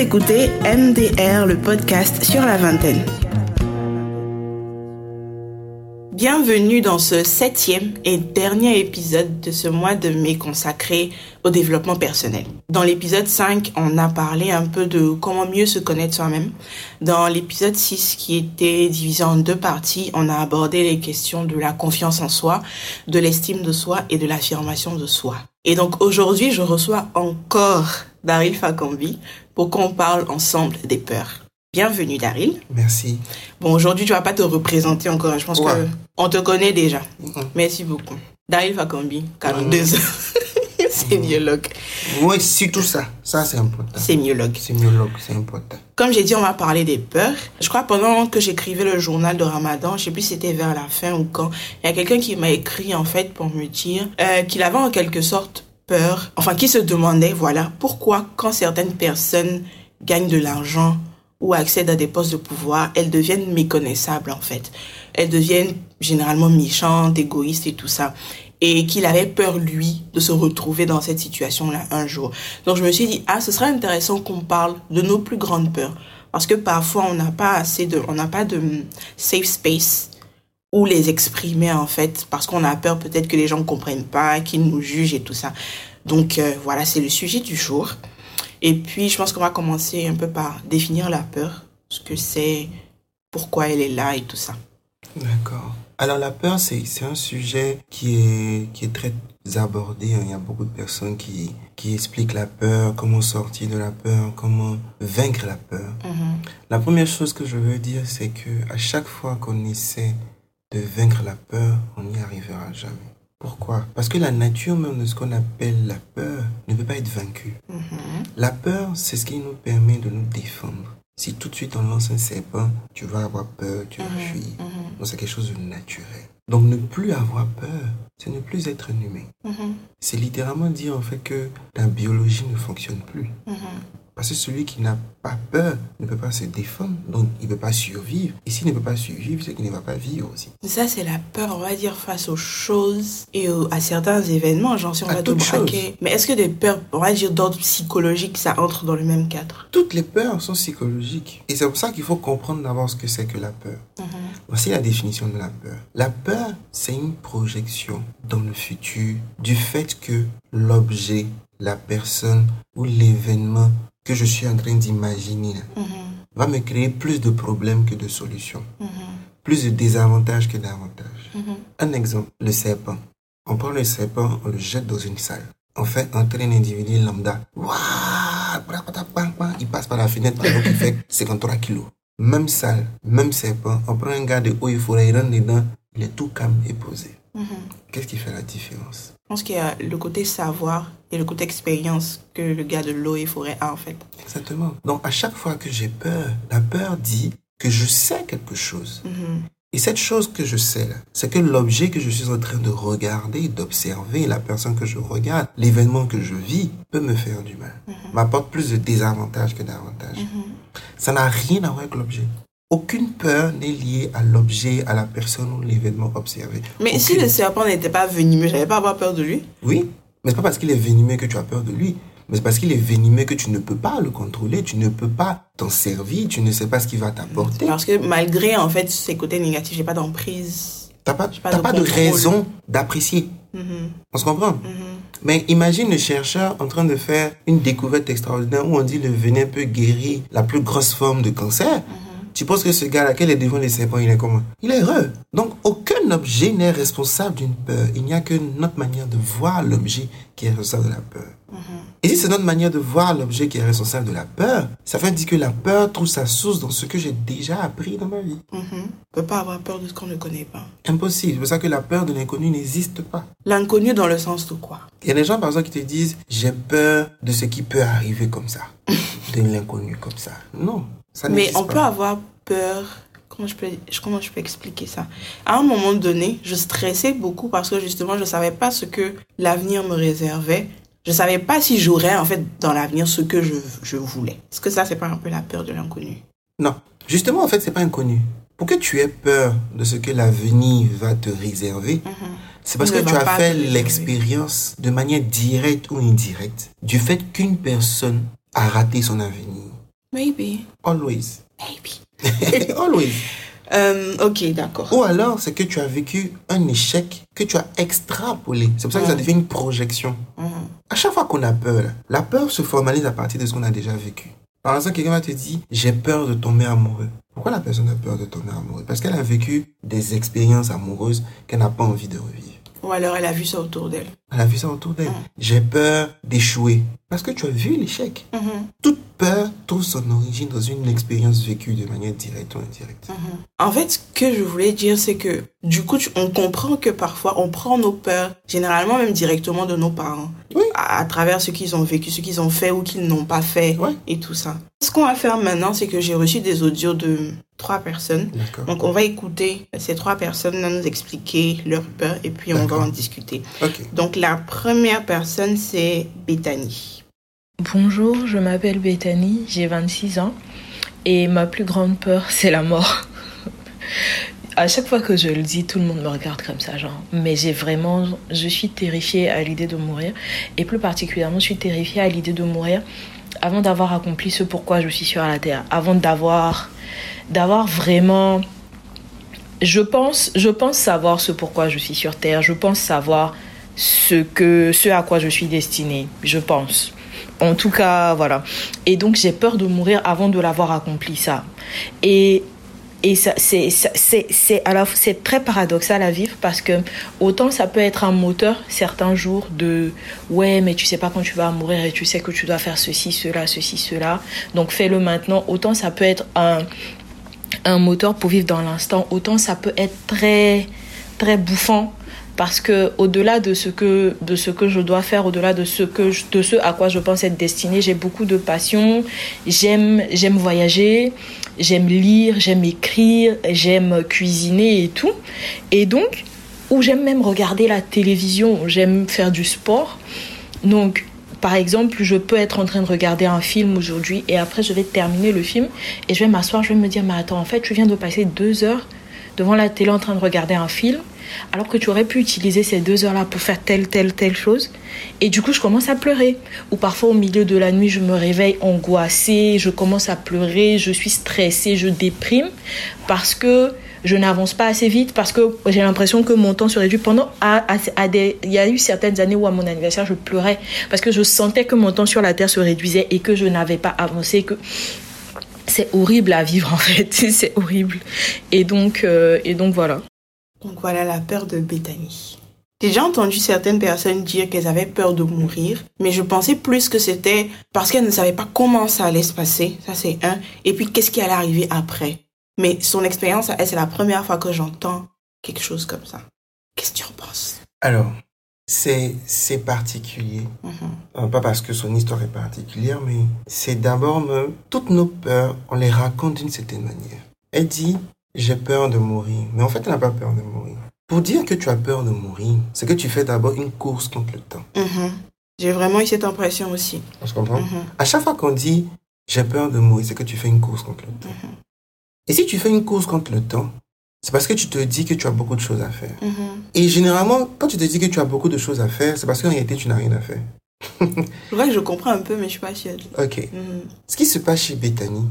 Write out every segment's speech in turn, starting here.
écoutez MDR, le podcast sur la vingtaine. Bienvenue dans ce septième et dernier épisode de ce mois de mai consacré au développement personnel. Dans l'épisode 5, on a parlé un peu de comment mieux se connaître soi-même. Dans l'épisode 6, qui était divisé en deux parties, on a abordé les questions de la confiance en soi, de l'estime de soi et de l'affirmation de soi. Et donc aujourd'hui, je reçois encore Daryl Fakambi pour qu'on parle ensemble des peurs. Bienvenue Daryl. Merci. Bon, aujourd'hui, tu vas pas te représenter encore. Je pense Ouais. que on te connaît déjà. Mhm. Merci beaucoup. Daryl Fakambi, 42 ans. Sémiologue. Oui, c'est tout ça. Ça, c'est important. Sémiologue. Sémiologue, c'est important. Comme j'ai dit, on va parler des peurs. Je crois pendant que j'écrivais le journal de Ramadan, je sais plus si c'était vers la fin ou quand, il y a quelqu'un qui m'a écrit en fait pour me dire euh, qu'il avait en quelque sorte enfin qui se demandait, voilà, pourquoi quand certaines personnes gagnent de l'argent ou accèdent à des postes de pouvoir, elles deviennent méconnaissables en fait. Elles deviennent généralement méchantes, égoïstes et tout ça. Et qu'il avait peur, lui, de se retrouver dans cette situation-là un jour. Donc je me suis dit, ah, ce serait intéressant qu'on parle de nos plus grandes peurs. Parce que parfois, on n'a pas assez de, on n'a pas de safe space où les exprimer, en fait, parce qu'on a peur peut-être que les gens ne comprennent pas, qu'ils nous jugent et tout ça. Donc euh, voilà, c'est le sujet du jour. Et puis, je pense qu'on va commencer un peu par définir la peur, ce que c'est, pourquoi elle est là et tout ça. D'accord. Alors, la peur, c'est un sujet qui est, qui est très abordé. hein. Il y a beaucoup de personnes qui, qui expliquent la peur, comment sortir de la peur, comment vaincre la peur. La première chose que je veux dire, c'est que à chaque fois qu'on essaie de vaincre la peur, on n'y arrivera jamais. Pourquoi? Parce que la nature même de ce qu'on appelle la peur ne peut pas être vaincue. La peur, c'est ce qui nous permet de nous défendre. Si tout de suite on lance un serpent, tu vas avoir peur, tu vas fuir. Donc c'est quelque chose de naturel. Donc ne plus avoir peur, c'est ne plus être un humain. C'est littéralement dire en fait que la biologie ne fonctionne plus. Parce que celui qui n'a pas peur ne peut pas se défendre, donc il ne peut pas survivre. Et s'il ne peut pas survivre, c'est qu'il ne va pas vivre aussi. Ça, c'est la peur, on va dire, face aux choses et à certains événements, genre si on À va te toute braquer. Mais est-ce que des peurs, on va dire, d'ordre psychologique, ça entre dans le même cadre? Toutes les peurs sont psychologiques. Et c'est pour ça qu'il faut comprendre d'abord ce que c'est que la peur. Voici la définition de la peur. La peur, c'est une projection dans le futur du fait que l'objet, la personne ou l'événement que je suis en train d'imaginer là, va me créer plus de problèmes que de solutions. Plus de désavantages que d'avantages. Un exemple, le serpent. On prend le serpent, on le jette dans une salle. On fait entrer un individu lambda. Il passe par la fenêtre pendant qu'il fait 53 kilos. Même salle, même serpent. On prend un gars de haut et forêt, il rentre dedans, il est tout calme et posé. Qu'est-ce qui fait la différence? Pense qu'il y a le côté savoir et le côté expérience que le gars de l'eau et forêt a, en fait. Exactement. Donc à chaque fois que j'ai peur, la peur dit que je sais quelque chose. Et cette chose que je sais là, c'est que l'objet que je suis en train de regarder, d'observer, la personne que je regarde, l'événement que je vis, peut me faire du mal. M'apporte plus de désavantages que d'avantages. Ça n'a rien à voir avec l'objet. Aucune peur n'est liée à l'objet, à la personne ou l'événement observé. Mais si le serpent n'était pas venimeux, j'allais pas avoir peur de lui Oui, mais c'est pas parce qu'il est venimeux que tu as peur de lui. Mais c'est parce qu'il est venimeux que tu ne peux pas le contrôler, tu ne peux pas t'en servir, tu ne sais pas ce qu'il va t'apporter. Parce que malgré, en fait, ses côtés négatifs, j'ai pas d'emprise. T'as pas, pas de pas de raison d'apprécier. On se comprend? Mais imagine le chercheur en train de faire une découverte extraordinaire où on dit le venin peut guérir la plus grosse forme de cancer. Tu penses que ce gars-là, qui est devant les serpents, il est comment? Il est heureux. Donc, aucun objet n'est responsable d'une peur. Il n'y a que notre manière de voir l'objet qui est responsable de la peur. Et si c'est notre manière de voir l'objet qui est responsable de la peur, ça veut dire que la peur trouve sa source dans ce que j'ai déjà appris dans ma vie. Mhm. On peut pas avoir peur de ce qu'on ne connaît pas. Impossible. C'est pour ça que la peur de l'inconnu n'existe pas. L'inconnu dans le sens de quoi? Il y a des gens, par exemple, qui te disent J'ai peur de ce qui peut arriver comme ça, de l'inconnu comme ça. Non, ça Mais on pas. peut avoir peur. Comment je peux, comment je peux expliquer ça? À un moment donné, je stressais beaucoup parce que justement, je savais pas ce que l'avenir me réservait. Je savais pas si j'aurais en fait dans l'avenir ce que je, je voulais. Est-ce que ça, c'est pas un peu la peur de l'inconnu? Non. Justement, en fait, c'est pas inconnu. Pour que tu aies peur de ce que l'avenir va te réserver, c'est parce Il ne que tu as fait l'expérience de manière directe ou indirecte du fait qu'une personne a raté son avenir. Maybe. Always. Maybe. Always. Euh, ok, d'accord. Ou alors, c'est que tu as vécu un échec que tu as extrapolé. C'est pour ça que ça devient une projection. Mhm. À chaque fois qu'on a peur, la peur se formalise à partir de ce qu'on a déjà vécu. Par exemple, quelqu'un va te dire, j'ai peur de tomber amoureux. Pourquoi la personne a peur de tomber amoureux? Parce qu'elle a vécu des expériences amoureuses qu'elle n'a pas envie de revivre. Ou alors elle a vu ça autour d'elle. Elle a vu ça autour d'elle. Mm. J'ai peur d'échouer. Parce que tu as vu l'échec. Mhm. Toute peur trouve son origine dans une expérience vécue de manière directe ou indirecte. En fait, ce que je voulais dire, c'est que du coup, on comprend que parfois, on prend nos peurs, généralement même directement de nos parents, Oui. à, à travers ce qu'ils ont vécu, ce qu'ils ont fait ou qu'ils n'ont pas fait, Ouais. et tout ça. Ce qu'on va faire maintenant, c'est que j'ai reçu des audios de trois personnes. Donc, on va écouter ces trois personnes nous expliquer leurs peurs et puis on va en discuter. Ok. Donc, la première personne, c'est Bethany. Bonjour, je m'appelle Bethany, j'ai 26 ans et ma plus grande peur, c'est la mort. À chaque fois que je le dis, tout le monde me regarde comme ça, genre. Mais j'ai vraiment, je suis terrifiée à l'idée de mourir et plus particulièrement, je suis terrifiée à l'idée de mourir avant d'avoir accompli ce pourquoi je suis sur la terre, avant d'avoir, d'avoir vraiment. Je pense, je pense savoir ce pourquoi je suis sur terre. Je pense savoir ce que, ce à quoi je suis destinée. Je pense. En tout cas, voilà. Et donc, j'ai peur de mourir avant de l'avoir accompli, ça. Et, et ça, c'est, c'est, c'est très paradoxal à vivre parce que autant ça peut être un moteur certains jours de ouais, mais tu sais pas quand tu vas mourir et tu sais que tu dois faire ceci, cela, ceci, cela. Donc, fais-le maintenant. Autant ça peut être un, un moteur pour vivre dans l'instant, autant ça peut être très, très bouffant parce que au-delà de ce que de ce que je dois faire, au-delà de ce que je- de ce à quoi je pense être destinée, j'ai beaucoup de passion. J'aime j'aime voyager, j'aime lire, j'aime écrire, j'aime cuisiner et tout. Et donc ou j'aime même regarder la télévision, j'aime faire du sport. Donc par exemple, je peux être en train de regarder un film aujourd'hui et après je vais terminer le film et je vais m'asseoir, je vais me dire mais attends en fait tu viens de passer deux heures devant la télé en train de regarder un film alors que tu aurais pu utiliser ces deux heures-là pour faire telle, telle, telle chose. Et du coup, je commence à pleurer. Ou parfois, au milieu de la nuit, je me réveille angoissée, je commence à pleurer, je suis stressée, je déprime parce que je n'avance pas assez vite, parce que j'ai l'impression que mon temps se réduit. Pendant, il y a eu certaines années où à mon anniversaire, je pleurais parce que je sentais que mon temps sur la terre se réduisait et que je n'avais pas avancé, que c'est horrible à vivre en fait, c'est horrible. Et donc, euh, et donc voilà. Donc voilà la peur de Bethany. J'ai déjà entendu certaines personnes dire qu'elles avaient peur de mourir, mais je pensais plus que c'était parce qu'elles ne savaient pas comment ça allait se passer, ça c'est un, et puis qu'est-ce qui allait arriver après. Mais son expérience, elle, c'est la première fois que j'entends quelque chose comme ça. Qu'est-ce que tu en penses? Alors, c'est c'est particulier. Mhm. Euh, pas parce que son histoire est particulière, mais c'est d'abord me... Toutes nos peurs, on les raconte d'une certaine manière. Elle dit, j'ai peur de mourir. Mais en fait, elle n'a pas peur de mourir. Pour dire que tu as peur de mourir, c'est que tu fais d'abord une course contre le temps. Mhm. J'ai vraiment eu cette impression aussi. On se comprend? Mhm. À chaque fois qu'on dit, j'ai peur de mourir, c'est que tu fais une course contre le temps. Mhm. Et si tu fais une course contre le temps, c'est parce que tu te dis que tu as beaucoup de choses à faire. Mhm. Et généralement, quand tu te dis que tu as beaucoup de choses à faire, c'est parce qu'en réalité, tu n'as rien à faire. Je que je comprends un peu, mais je suis pas sûre. Ok. Mhm. Ce qui se passe chez Bethany,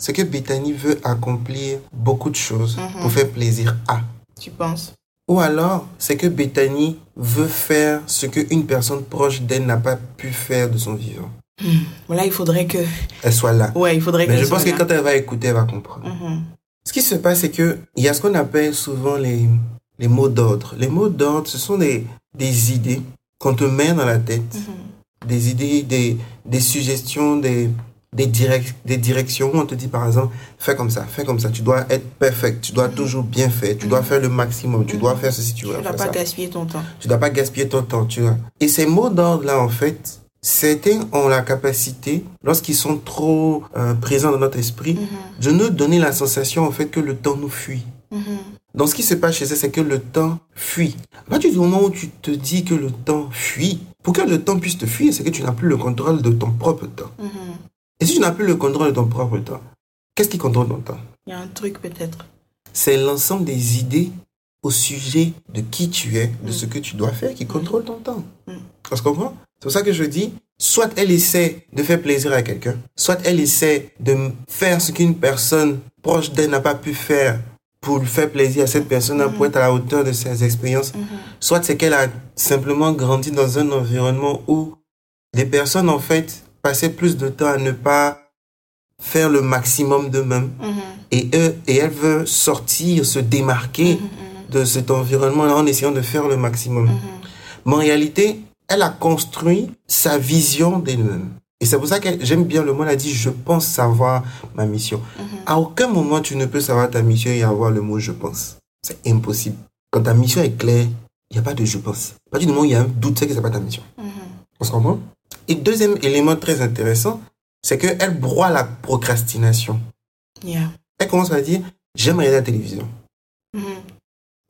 c'est que Bethany veut accomplir beaucoup de choses Mhm. pour faire plaisir à. Tu penses? Ou alors, c'est que Bethany veut faire ce qu'une personne proche d'elle n'a pas pu faire de son vivant. Hmm. Voilà, il faudrait que... Elle soit là. Ouais, il faudrait Mais je pense que quand elle va écouter, elle va comprendre. Mhm. Ce qui se passe, c'est que il y a ce qu'on appelle souvent les, les mots d'ordre. Les mots d'ordre, ce sont des, des idées qu'on te met dans la tête. Mhm. Des idées, des, des suggestions, des, des, direc- des directions où on te dit par exemple, fais comme ça, fais comme ça. Tu dois être perfect, tu dois toujours bien faire, tu dois faire le maximum, tu dois faire ceci, tu Tu dois ne dois pas gaspiller ton temps. Tu dois pas gaspiller ton temps, tu vois. Et ces mots d'ordre-là, en fait, certains ont la capacité, lorsqu'ils sont trop euh, présents dans notre esprit, Mhm. de nous donner la sensation, en fait, que le temps nous fuit. Mhm. Donc, ce qui se passe chez eux, c'est que le temps fuit. À partir du moment où tu te dis que le temps fuit, pour que le temps puisse te fuir, c'est que tu n'as plus le contrôle de ton propre temps. Mhm. Et si tu n'as plus le contrôle de ton propre temps, qu'est-ce qui contrôle ton temps? Il y a un truc peut-être. C'est l'ensemble des idées au sujet de qui tu es, de Mm. ce que tu dois faire qui contrôle ton temps. Mm. On se comprend? C'est pour ça que je dis, soit elle essaie de faire plaisir à quelqu'un, soit elle essaie de faire ce qu'une personne proche d'elle n'a pas pu faire pour lui faire plaisir à cette personne, pour être à la hauteur de ses expériences, soit c'est qu'elle a simplement grandi dans un environnement où les personnes, en fait, passaient plus de temps à ne pas faire le maximum d'eux-mêmes. Et, eux, et elle veut sortir, se démarquer de cet environnement-là en essayant de faire le maximum. Mais en réalité, elle a construit sa vision d'elle-même. Et c'est pour ça que j'aime bien le mot, elle a dit, je pense savoir ma mission. À aucun moment, tu ne peux savoir ta mission et avoir le mot je pense. C'est impossible. Quand ta mission est claire, il n'y a pas de je pense. À partir du moment où il y a un doute, c'est que c'est pas ta mission. On se comprend? Et deuxième élément très intéressant, c'est qu'elle broie la procrastination. Yeah. Elle commence à dire, j'aime regarder la télévision. Mhm.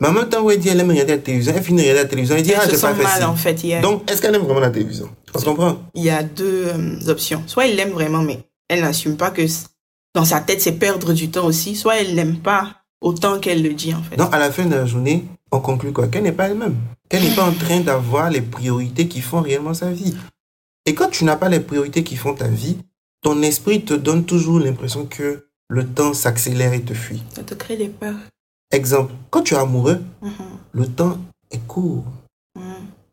Mais en même temps où elle dit, elle aime regarder la télévision, elle finit de regarder la télévision, elle dit, ah, Elle se j'ai pas fait mal ci. en fait. yeah. Donc, est-ce qu'elle aime vraiment la télévision? On se comprend? Il y a deux euh, options. Soit elle l'aime vraiment, mais elle n'assume pas que dans sa tête, c'est perdre du temps aussi. Soit elle l'aime pas autant qu'elle le dit, en fait. Donc, à la fin de la journée, on conclut quoi? Qu'elle n'est pas elle-même. Qu'elle n'est pas en train d'avoir les priorités qui font réellement sa vie. Et quand tu n'as pas les priorités qui font ta vie, ton esprit te donne toujours l'impression que le temps s'accélère et te fuit. Ça te crée des peurs. Exemple, quand tu es amoureux, Mhm. le temps est court. Mhm.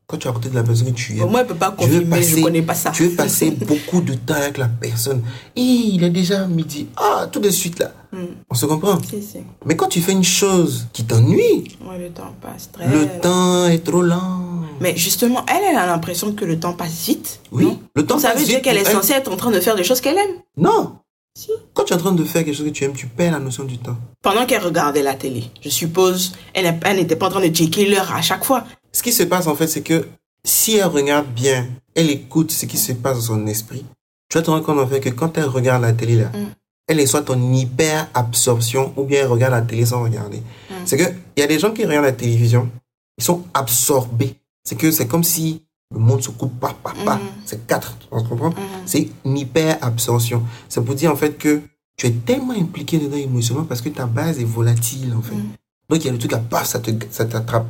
Quand tu es à côté de la personne que tu aimes, moi, elle peut pas Tu veux confirmer, je passer- connais pas ça. tu veux passer beaucoup de temps avec la personne. Et il est déjà midi. Ah, tout de suite là. Mhm. On se comprend? Si, si. Mais quand tu fais une chose qui t'ennuie, Ouais, le temps passe très... le temps est trop lent. Mais justement, elle, elle a l'impression que le temps passe vite. Oui, non? le temps Donc, ça passe veut dire vite qu'elle est censée être en train de faire des choses qu'elle aime. Non. Si. Quand tu es en train de faire quelque chose que tu aimes, tu perds la notion du temps. Pendant qu'elle regardait la télé, je suppose, elle n'était pas en train de checker l'heure à chaque fois. Ce qui se passe en fait, c'est que si elle regarde bien, elle écoute ce qui se passe dans son esprit, tu vas te rendre compte en fait que quand elle regarde la télé là, Mm. elle est soit en hyper absorption ou bien elle regarde la télé sans regarder. Mm. C'est que il y a des gens qui regardent la télévision, ils sont absorbés. C'est que c'est comme si le monde se coupe pas, pas, pas. Mm. C'est quatre, on se comprend Mhm. C'est une hyper absorption. C'est pour dire en fait que tu es tellement impliqué dedans émotionnellement parce que ta base est volatile en fait. Mm. Donc il y a le truc à paf, ça te ça t'attrape.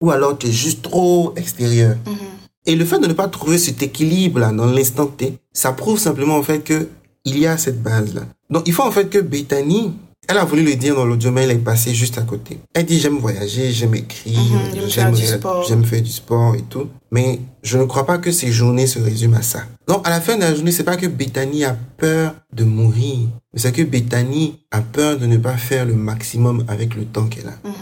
Ou alors tu es juste trop extérieur. Mhm. Et le fait de ne pas trouver cet équilibre-là dans l'instant T, ça prouve simplement en fait que il y a cette base-là. Donc il faut en fait que Bethany, elle a voulu le dire dans l'audio, mais elle est passée juste à côté. Elle dit j'aime voyager, j'aime écrire, Mhm, j'aime faire du sport. j'aime faire du sport et tout. Mais je ne crois pas que ces journées se résument à ça. Donc à la fin de la journée, c'est pas que Bethany a peur de mourir, mais c'est que Bethany a peur de ne pas faire le maximum avec le temps qu'elle a. Mhm.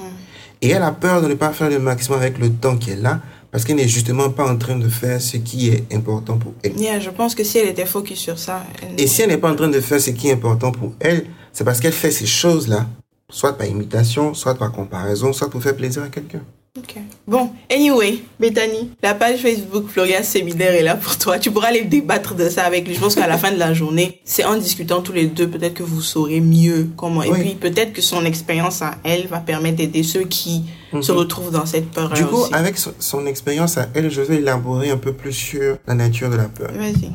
Et elle a peur de ne pas faire le maximum avec le temps qu'elle a parce qu'elle n'est justement pas en train de faire ce qui est important pour elle. Yeah, je pense que si elle était focus sur ça, elle... Et si elle n'est pas en train de faire ce qui est important pour elle, c'est parce qu'elle fait ces choses-là, soit par imitation, soit par comparaison, soit pour faire plaisir à quelqu'un. Ok. Bon, anyway, Bethany, la page Facebook Floria Séminaire est là pour toi. Tu pourras aller débattre de ça avec lui. Je pense qu'à la fin de la journée, c'est en discutant tous les deux, peut-être que vous saurez mieux comment. Et puis, peut-être que son expérience à elle va permettre d'aider ceux qui se retrouvent dans cette peur Mhm. Du coup, aussi. avec son, son expérience à elle, je vais élaborer un peu plus sur la nature de la peur. Vas-y.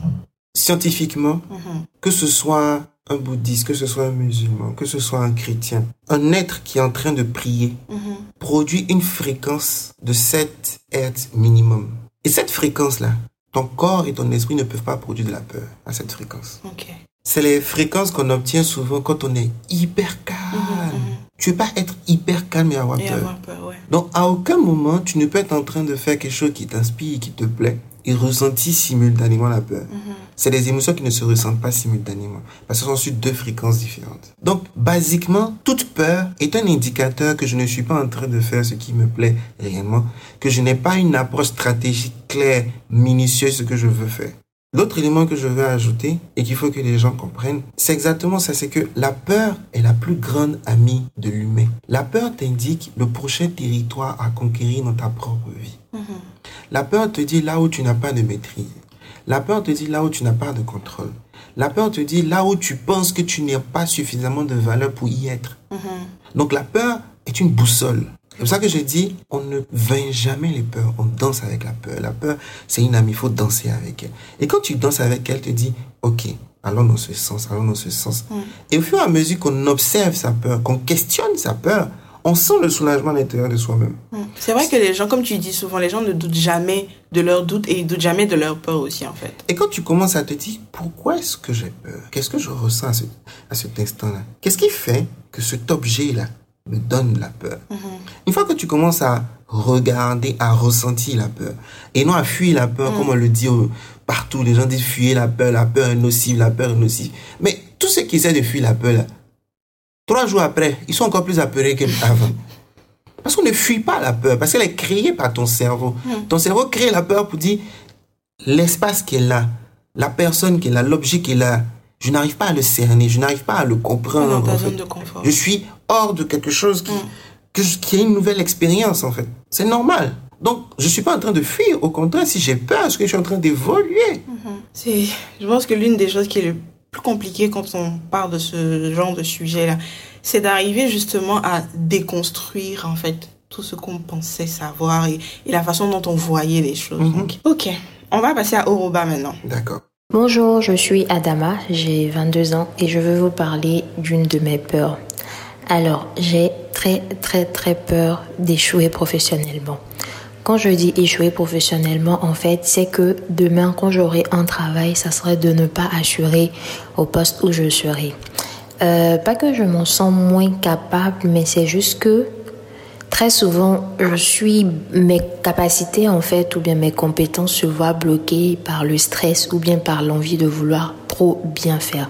Scientifiquement, Mhm. que ce soit un bouddhiste, que ce soit un musulman, que ce soit un chrétien, un être qui est en train de prier Mhm. produit une fréquence de 7 Hertz minimum. Et cette fréquence-là, ton corps et ton esprit ne peuvent pas produire de la peur à cette fréquence. C'est les fréquences qu'on obtient souvent quand on est hyper calme. Mhm, Tu peux pas être hyper calme et avoir Et peur. avoir peur, ouais. Donc, à aucun moment, tu ne peux être en train de faire quelque chose qui t'inspire, qui te plaît, et ressentir simultanément la peur. Mhm. C'est des émotions qui ne se ressentent pas simultanément, parce que ce sont sur deux fréquences différentes. Donc, basiquement, toute peur est un indicateur que je ne suis pas en train de faire ce qui me plaît réellement, que je n'ai pas une approche stratégique claire, minutieuse, ce que je veux faire. L'autre élément que je veux ajouter et qu'il faut que les gens comprennent, c'est exactement ça, c'est que la peur est la plus grande amie de l'humain. La peur t'indique le prochain territoire à conquérir dans ta propre vie. Mhm. La peur te dit là où tu n'as pas de maîtrise. La peur te dit là où tu n'as pas de contrôle. La peur te dit là où tu penses que tu n'as pas suffisamment de valeur pour y être. Mhm. Donc la peur est une boussole. C'est pour ça que je dis, on ne vainc jamais les peurs, on danse avec la peur. La peur, c'est une amie, il faut danser avec elle. Et quand tu danses avec elle, te dit, ok, allons dans ce sens, allons dans ce sens. Mm. Et au fur et à mesure qu'on observe sa peur, qu'on questionne sa peur, on sent le soulagement à l'intérieur de soi-même. Mm. C'est vrai que les gens, comme tu dis souvent, les gens ne doutent jamais de leurs doutes et ils doutent jamais de leur peur aussi, en fait. Et quand tu commences à te dire, pourquoi est-ce que j'ai peur? Qu'est-ce que je ressens à, ce, à cet instant-là? Qu'est-ce qui fait que cet objet-là me donne la peur. Une fois que tu commences à regarder, à ressentir la peur, et non à fuir la peur, comme on le dit partout, les gens disent fuir la peur, la peur est nocive, la peur est nocive. Mais tous ceux qui essaient de fuir la peur, trois jours après, ils sont encore plus apeurés qu'avant. Parce qu'on ne fuit pas la peur, parce qu'elle est créée par ton cerveau. Ton cerveau crée la peur pour dire l'espace qui est là, la personne qui est là, l'objet qui est là. Je n'arrive pas à le cerner, je n'arrive pas à le comprendre. Dans ta zone de confort. Je suis hors de quelque chose qui, Mm. que qui est une nouvelle expérience, en fait. C'est normal. Donc, je suis pas en train de fuir. Au contraire, si j'ai peur, c'est que je suis en train d'évoluer. C'est, je pense que l'une des choses qui est le plus compliquée quand on parle de ce genre de sujet-là, c'est d'arriver justement à déconstruire, en fait, tout ce qu'on pensait savoir et, et la façon dont on voyait les choses. Mhm. Donc, ok. On va passer à Oroba maintenant. D'accord. Bonjour, je suis Adama, j'ai 22 ans et je veux vous parler d'une de mes peurs. Alors, j'ai très très très peur d'échouer professionnellement. Quand je dis échouer professionnellement, en fait, c'est que demain, quand j'aurai un travail, ça serait de ne pas assurer au poste où je serai. Euh, pas que je m'en sens moins capable, mais c'est juste que Très souvent, je suis mes capacités en fait ou bien mes compétences se voient bloquées par le stress ou bien par l'envie de vouloir trop bien faire.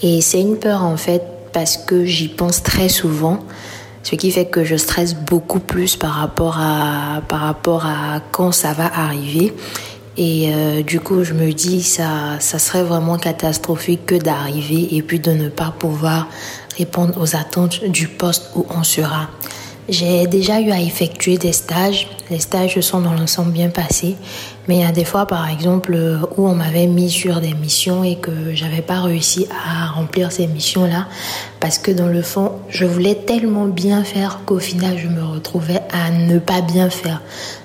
Et c'est une peur en fait parce que j'y pense très souvent, ce qui fait que je stresse beaucoup plus par rapport à par rapport à quand ça va arriver. Et euh, du coup, je me dis ça ça serait vraiment catastrophique que d'arriver et puis de ne pas pouvoir répondre aux attentes du poste où on sera. J'ai déjà eu à effectuer des stages. Les stages sont dans l'ensemble bien passés. Mais il y a des fois, par exemple, où on m'avait mis sur des missions et que j'avais pas réussi à remplir ces missions-là. Parce que dans le fond, je voulais tellement bien faire qu'au final, je me retrouvais à ne pas bien faire.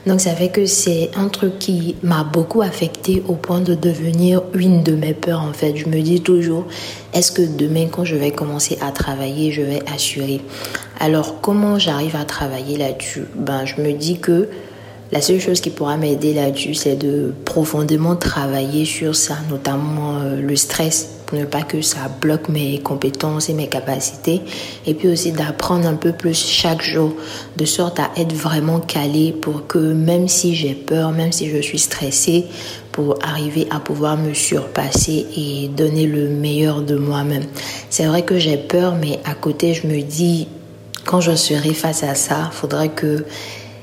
Donc ça fait que c'est un truc qui m'a beaucoup affecté au point de devenir une de mes peurs en fait. Je me dis toujours, est-ce que demain quand je vais commencer à travailler, je vais assurer? Alors comment j'arrive à travailler là-dessus? Ben je me dis que la seule chose qui pourra m'aider là-dessus, c'est de profondément travailler sur ça, notamment euh, le stress, pour ne pas que ça bloque mes compétences et mes capacités. Et puis aussi d'apprendre un peu plus chaque jour, de sorte à être vraiment calé pour que même si j'ai peur, même si je suis stressée, pour arriver à pouvoir me surpasser et donner le meilleur de moi-même. C'est vrai que j'ai peur, mais à côté, je me dis, quand je serai face à ça, faudrait que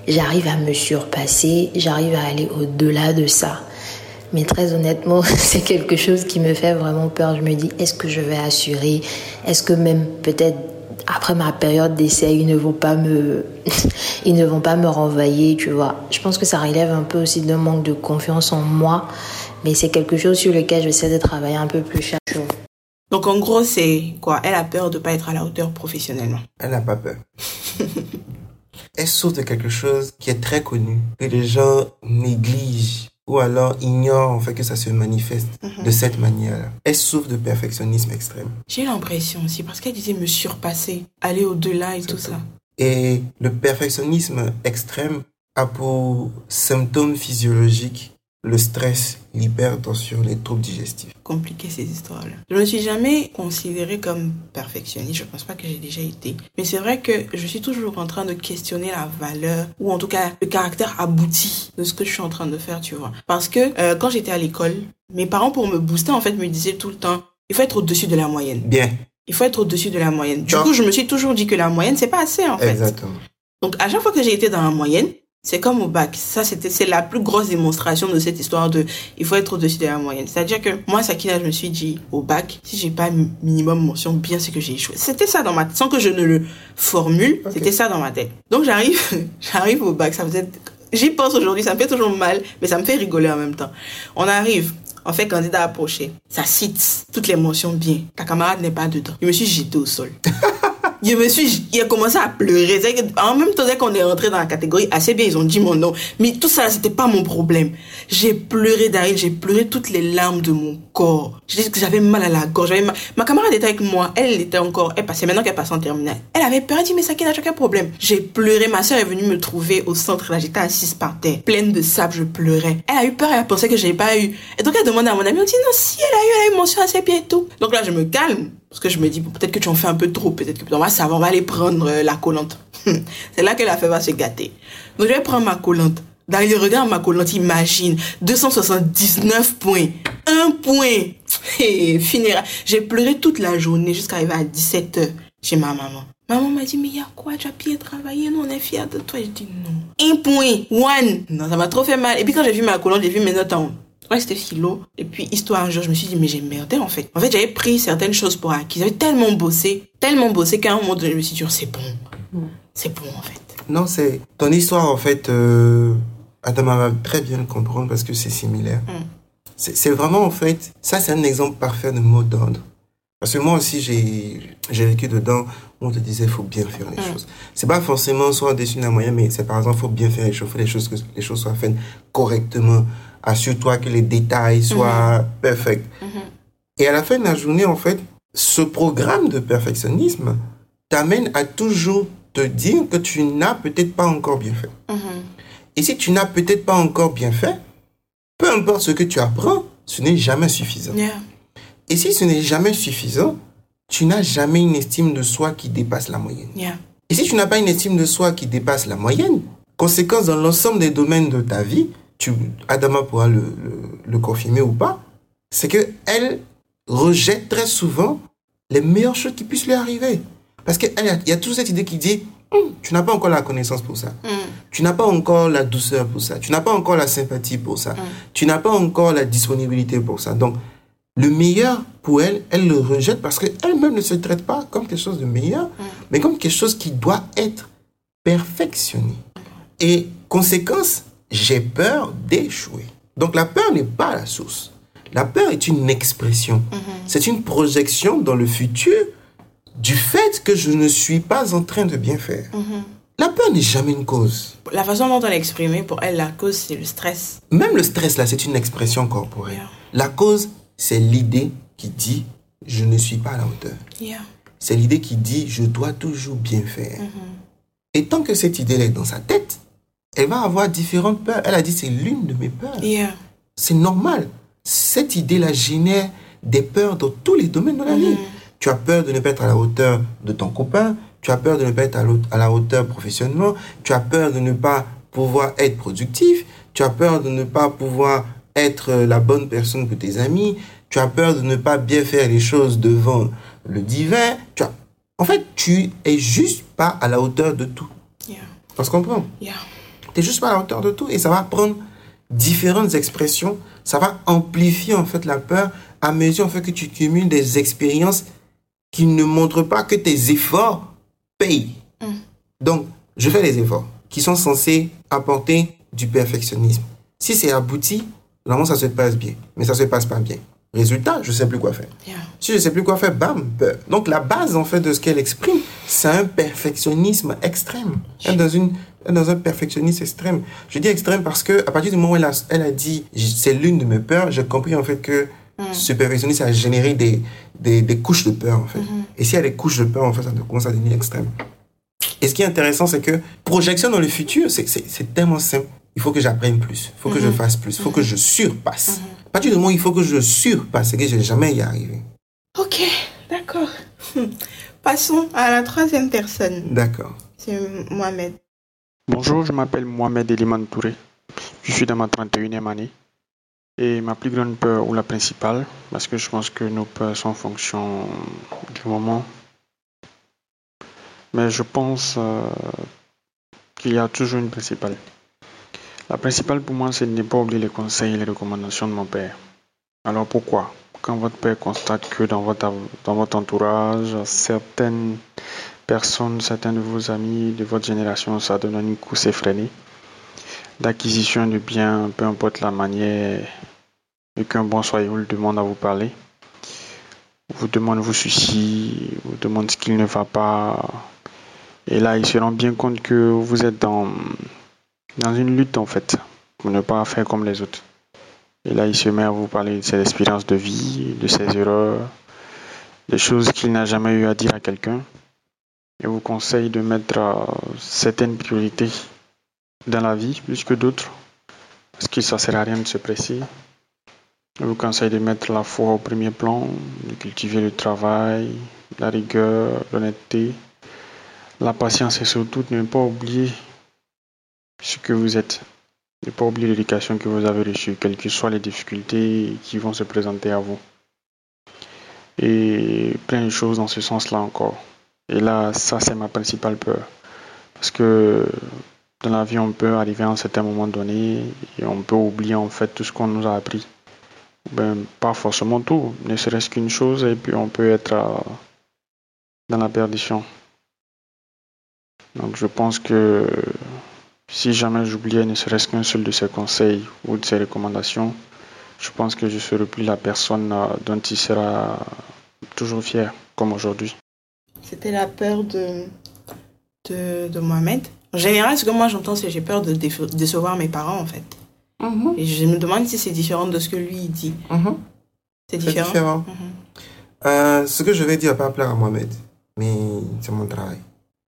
j'arrive à me surpasser, j'arrive à aller au-delà de ça. Mais très honnêtement, c'est quelque chose qui me fait vraiment peur. Je me dis, est-ce que je vais assurer? Est-ce que même peut-être après ma période d'essai, ils ne vont pas me, ils ne vont pas me renvoyer, tu vois? Je pense que ça relève un peu aussi d'un manque de confiance en moi, mais c'est quelque chose sur lequel j'essaie de travailler un peu plus chaque jour. Donc en gros, c'est quoi? Elle a peur de pas être à la hauteur professionnellement. Elle n'a pas peur. Elle souffre de quelque chose qui est très connu, que les gens négligent ou alors ignorent en fait que ça se manifeste de cette manière-là? Elle souffre de perfectionnisme extrême. J'ai l'impression aussi, parce qu'elle disait me surpasser, aller au-delà et tout ça. Et le perfectionnisme extrême a pour symptômes physiologiques le stress, l'hypertension, les troubles digestifs. Compliqué ces histoires-là. Je me suis jamais considérée comme perfectionniste. Je pense pas que j'ai déjà été. Mais c'est vrai que je suis toujours en train de questionner la valeur ou en tout cas le caractère abouti de ce que je suis en train de faire, tu vois. Parce que euh, quand j'étais à l'école, mes parents pour me booster en fait me disaient tout le temps il faut être au-dessus de la moyenne. Bien, Il faut être au-dessus de la moyenne. Du Non. coup, je me suis toujours dit que la moyenne c'est pas assez en fait. exactement. Donc à chaque fois que j'ai été dans la moyenne, c'est comme au bac. Ça, c'était, c'est la plus grosse démonstration de cette histoire de, il faut être au-dessus de la moyenne. C'est-à-dire que moi, Sakina, je me suis dit, au bac, si j'ai pas mi- minimum mention, bien c'est que j'ai échoué. C'était ça dans ma tête, sans que je ne le formule, c'était ça dans ma tête. Donc j'arrive, j'arrive au bac, ça faisait, j'y pense aujourd'hui, ça me fait toujours mal, mais ça me fait rigoler en même temps. On arrive, on fait candidat approché. Ça cite toutes les mentions bien. Ta camarade n'est pas dedans. Je me suis jeté au sol. Je me suis, il a commencé à pleurer. En même temps, dès qu'on est rentré dans la catégorie, assez bien, ils ont dit mon nom. Mais tout ça, c'était pas mon problème. J'ai pleuré derrière, j'ai pleuré toutes les larmes de mon encore. Je disais que j'avais mal à la gorge. j'avais Ma camarade était avec moi. Elle était encore, elle passait maintenant qu'elle passe en terminale. Elle avait peur. Elle dit, mais ça qui n'a aucun problème. J'ai pleuré. Ma soeur est venue me trouver au centre. Là, j'étais assise par terre, pleine de sable. Je pleurais. Elle a eu peur. Elle pensé que j'ai pas eu. Et donc, elle demandé à mon amie, on dit, non, si, elle a eu, elle a eu mention à ses pieds et tout. Donc là, je me calme. Parce que je me dis, peut-être que tu en fais un peu trop. Peut-être que, on va savoir, on va aller prendre euh, la collante. C'est là que la fête va se gâter. Donc, je vais prendre ma collante. Dans le regard, ma collante, imagine, 279 points. Un point. Et finira. J'ai pleuré toute la journée jusqu'à arriver à 17h chez ma maman. Maman m'a dit, mais il y a quoi? Tu as bien travaillé, nous on est fiers de toi. J'ai dit non. Un point. One. Non, ça m'a trop fait mal. Et puis quand j'ai vu ma collante, j'ai vu mes notes en Ouais, c'était philo. Et puis, histoire, un jour, je me suis dit, mais j'ai merdé, en fait. En fait, j'avais pris certaines choses pour acquis. J'avais tellement bossé, tellement bossé qu'à un moment donné, je me suis dit, oh, c'est bon. C'est bon, en fait. Non, c'est ton histoire en fait. Euh, Adama va très bien le comprendre parce que c'est similaire. Mm. C'est vraiment en fait, ça c'est un exemple parfait de mot d'ordre. Parce que moi aussi j'ai vécu dedans où on te disait faut bien faire les Mm. choses. C'est pas forcément soit au-dessus d'un moyen, mais c'est par exemple faut bien faire les choses, faut les choses que les choses soient faites correctement. Assure-toi que les détails soient perfects. Et à la fin de la journée, en fait, ce programme de perfectionnisme t'amène à toujours te dire que tu n'as peut-être pas encore bien fait. Et si tu n'as peut-être pas encore bien fait, peu importe ce que tu apprends, ce n'est jamais suffisant. Yeah. Et si ce n'est jamais suffisant, tu n'as jamais une estime de soi qui dépasse la moyenne. Yeah. Et si tu n'as pas une estime de soi qui dépasse la moyenne, conséquence dans l'ensemble des domaines de ta vie, tu, Adama pourra le, le- le confirmer ou pas, c'est que elle rejette très souvent les meilleures choses qui puissent lui arriver. Parce qu'il y a toujours cette idée qui dit, tu n'as pas encore la connaissance pour ça. Tu n'as pas encore la douceur pour ça. Tu n'as pas encore la sympathie pour ça. Tu n'as pas encore la disponibilité pour ça. Donc, le meilleur pour elle, elle le rejette parce qu'elle-même ne se traite pas comme quelque chose de meilleur, mais comme quelque chose qui doit être perfectionné. Et conséquence, j'ai peur d'échouer. Donc la peur n'est pas la source. La peur est une expression. C'est une projection dans le futur du fait que je ne suis pas en train de bien faire. La peur n'est jamais une cause. La façon dont on l'a exprimé, pour elle, la cause, c'est le stress. Même le stress, là, c'est une expression corporelle. Yeah. La cause, c'est l'idée qui dit je ne suis pas à la hauteur. Yeah. C'est l'idée qui dit je dois toujours bien faire. Et tant que cette idée est dans sa tête, elle va avoir différentes peurs. Elle a dit c'est l'une de mes peurs. Yeah. C'est normal. Cette idée-là génère des peurs dans tous les domaines de la vie. Tu as peur de ne pas être à la hauteur de ton copain, tu as peur de ne pas être à la hauteur professionnellement, tu as peur de ne pas pouvoir être productif, tu as peur de ne pas pouvoir être euh, la bonne personne pour tes amis, tu as peur de ne pas bien faire les choses devant le divin. Tu as... En fait, tu es juste pas à la hauteur de tout. Yeah. On se comprend? Yeah. T'es juste pas à la hauteur de tout et ça va prendre différentes expressions. Ça va amplifier en fait la peur à mesure en fait que tu cumules des expériences qui ne montrent pas que tes efforts payent. Donc, je fais des efforts qui sont censés apporter du perfectionnisme. Si c'est abouti, normalement ça se passe bien, mais ça se passe pas bien. Résultat, je sais plus quoi faire. Yeah. Si je sais plus quoi faire, bam, peur. Donc la base en fait de ce qu'elle exprime, c'est un perfectionnisme extrême. Elle est dans une elle est dans un perfectionnisme extrême. Je dis extrême parce que à partir du moment où elle a, elle a dit c'est l'une de mes peurs, j'ai compris en fait que ce perfectionnisme a généré des, des, des couches de peur en fait. Et s'il y a des couches de peur en fait, ça commence à devenir extrême. Et ce qui est intéressant, c'est que projection dans le futur, c'est- tellement simple. Il faut que j'apprenne plus, il faut que je fasse plus, il faut que je surpasse. À partir du moment où il faut que je surpasse, c'est que je vais jamais y arriver. Ok, d'accord. Passons à la troisième personne. D'accord. C'est Mohamed. Bonjour, je m'appelle Mohamed Eliman Touré. Je suis dans ma 31e année. Et ma plus grande peur, ou la principale, parce que je pense que nos peurs sont en fonction du moment, mais je pense euh, qu'il y a toujours une principale. La principale pour moi, c'est de ne pas oublier les conseils et les recommandations de mon père. Alors pourquoi? Quand votre père constate que dans votre, dans votre entourage, certaines personnes, certains de vos amis de votre génération, ça donne une course effrénée d'acquisition de biens, peu importe la manière, et qu'un bon soyeux demande à vous parler, vous demande vos soucis, vous demande ce qu'il ne va pas. Et là, il se rend bien compte que vous êtes dans, dans une lutte, en fait, pour ne pas faire comme les autres. Et là, il se met à vous parler de ses expériences de vie, de ses erreurs, des choses qu'il n'a jamais eu à dire à quelqu'un. Et vous conseille de mettre euh, certaines priorités dans la vie plus que d'autres, parce que ça ne sert à rien de se presser. Je vous conseille de mettre la foi au premier plan, de cultiver le travail, la rigueur, l'honnêteté, la patience et surtout de ne pas oublier ce que vous êtes. Ne pas oublier l'éducation que vous avez reçue, quelles que soient les difficultés qui vont se présenter à vous. Et plein de choses dans ce sens-là encore. Et là, ça, c'est ma principale peur. Parce que dans la vie, on peut arriver à un certain moment donné et on peut oublier en fait tout ce qu'on nous a appris. Ben, pas forcément tout, ne serait-ce qu'une chose et puis on peut être euh, dans la perdition. Donc je pense que si jamais j'oubliais ne serait-ce qu'un seul de ces conseils ou de ces recommandations, je pense que je serai plus la personne euh, dont il sera toujours fier, comme aujourd'hui. C'était la peur de, de Mohamed. En général, ce que moi j'entends, c'est j'ai peur de décevoir mes parents, en fait. Mhm. Et je me demande si c'est différent de ce que lui il dit. Mhm. C'est C'est différent. différent. Mhm. Euh, ce que je vais dire va pas plaire à Mohamed, mais c'est mon travail.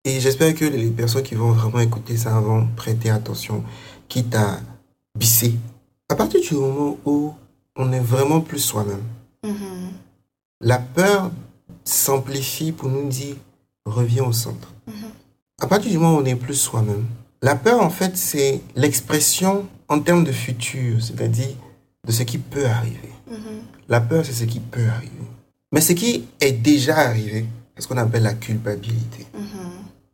Et j'espère que les personnes qui vont vraiment écouter ça vont prêter attention, quitte à bisser. À partir du moment où on est vraiment plus soi-même, la peur s'amplifie pour nous dire reviens au centre. À partir du moment où on est plus soi-même, la peur en fait c'est l'expression en termes de futur, c'est-à-dire de ce qui peut arriver. Mhm. La peur c'est ce qui peut arriver. Mais ce qui est déjà arrivé, c'est ce qu'on appelle la culpabilité. Mhm.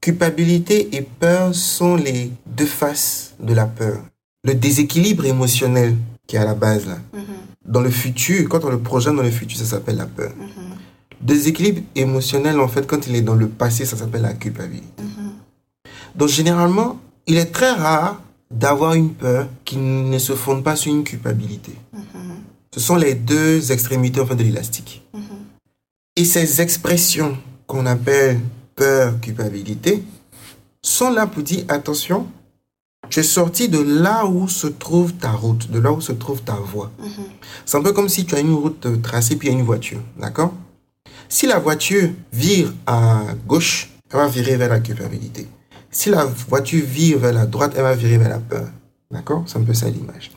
Culpabilité et peur sont les deux faces de la peur. Le déséquilibre émotionnel qui est à la base là. Mhm. Dans le futur, quand on le projette dans le futur, ça s'appelle la peur. Mhm. Déséquilibre émotionnel, en fait, quand il est dans le passé, ça s'appelle la culpabilité. Donc, généralement, il est très rare d'avoir une peur qui ne se fonde pas sur une culpabilité. Mhm. Ce sont les deux extrémités, en fait, de l'élastique. Mhm. Et ces expressions qu'on appelle peur, culpabilité, sont là pour dire, attention, tu es sorti de là où se trouve ta route, de là où se trouve ta voie. Mhm. C'est un peu comme si tu as une route tracée puis il y a une voiture, d'accord? Si la voiture vire à gauche, elle va virer vers la culpabilité. Si la voiture vire vers la droite, elle va virer vers la peur. D'accord? C'est un peu ça l'image.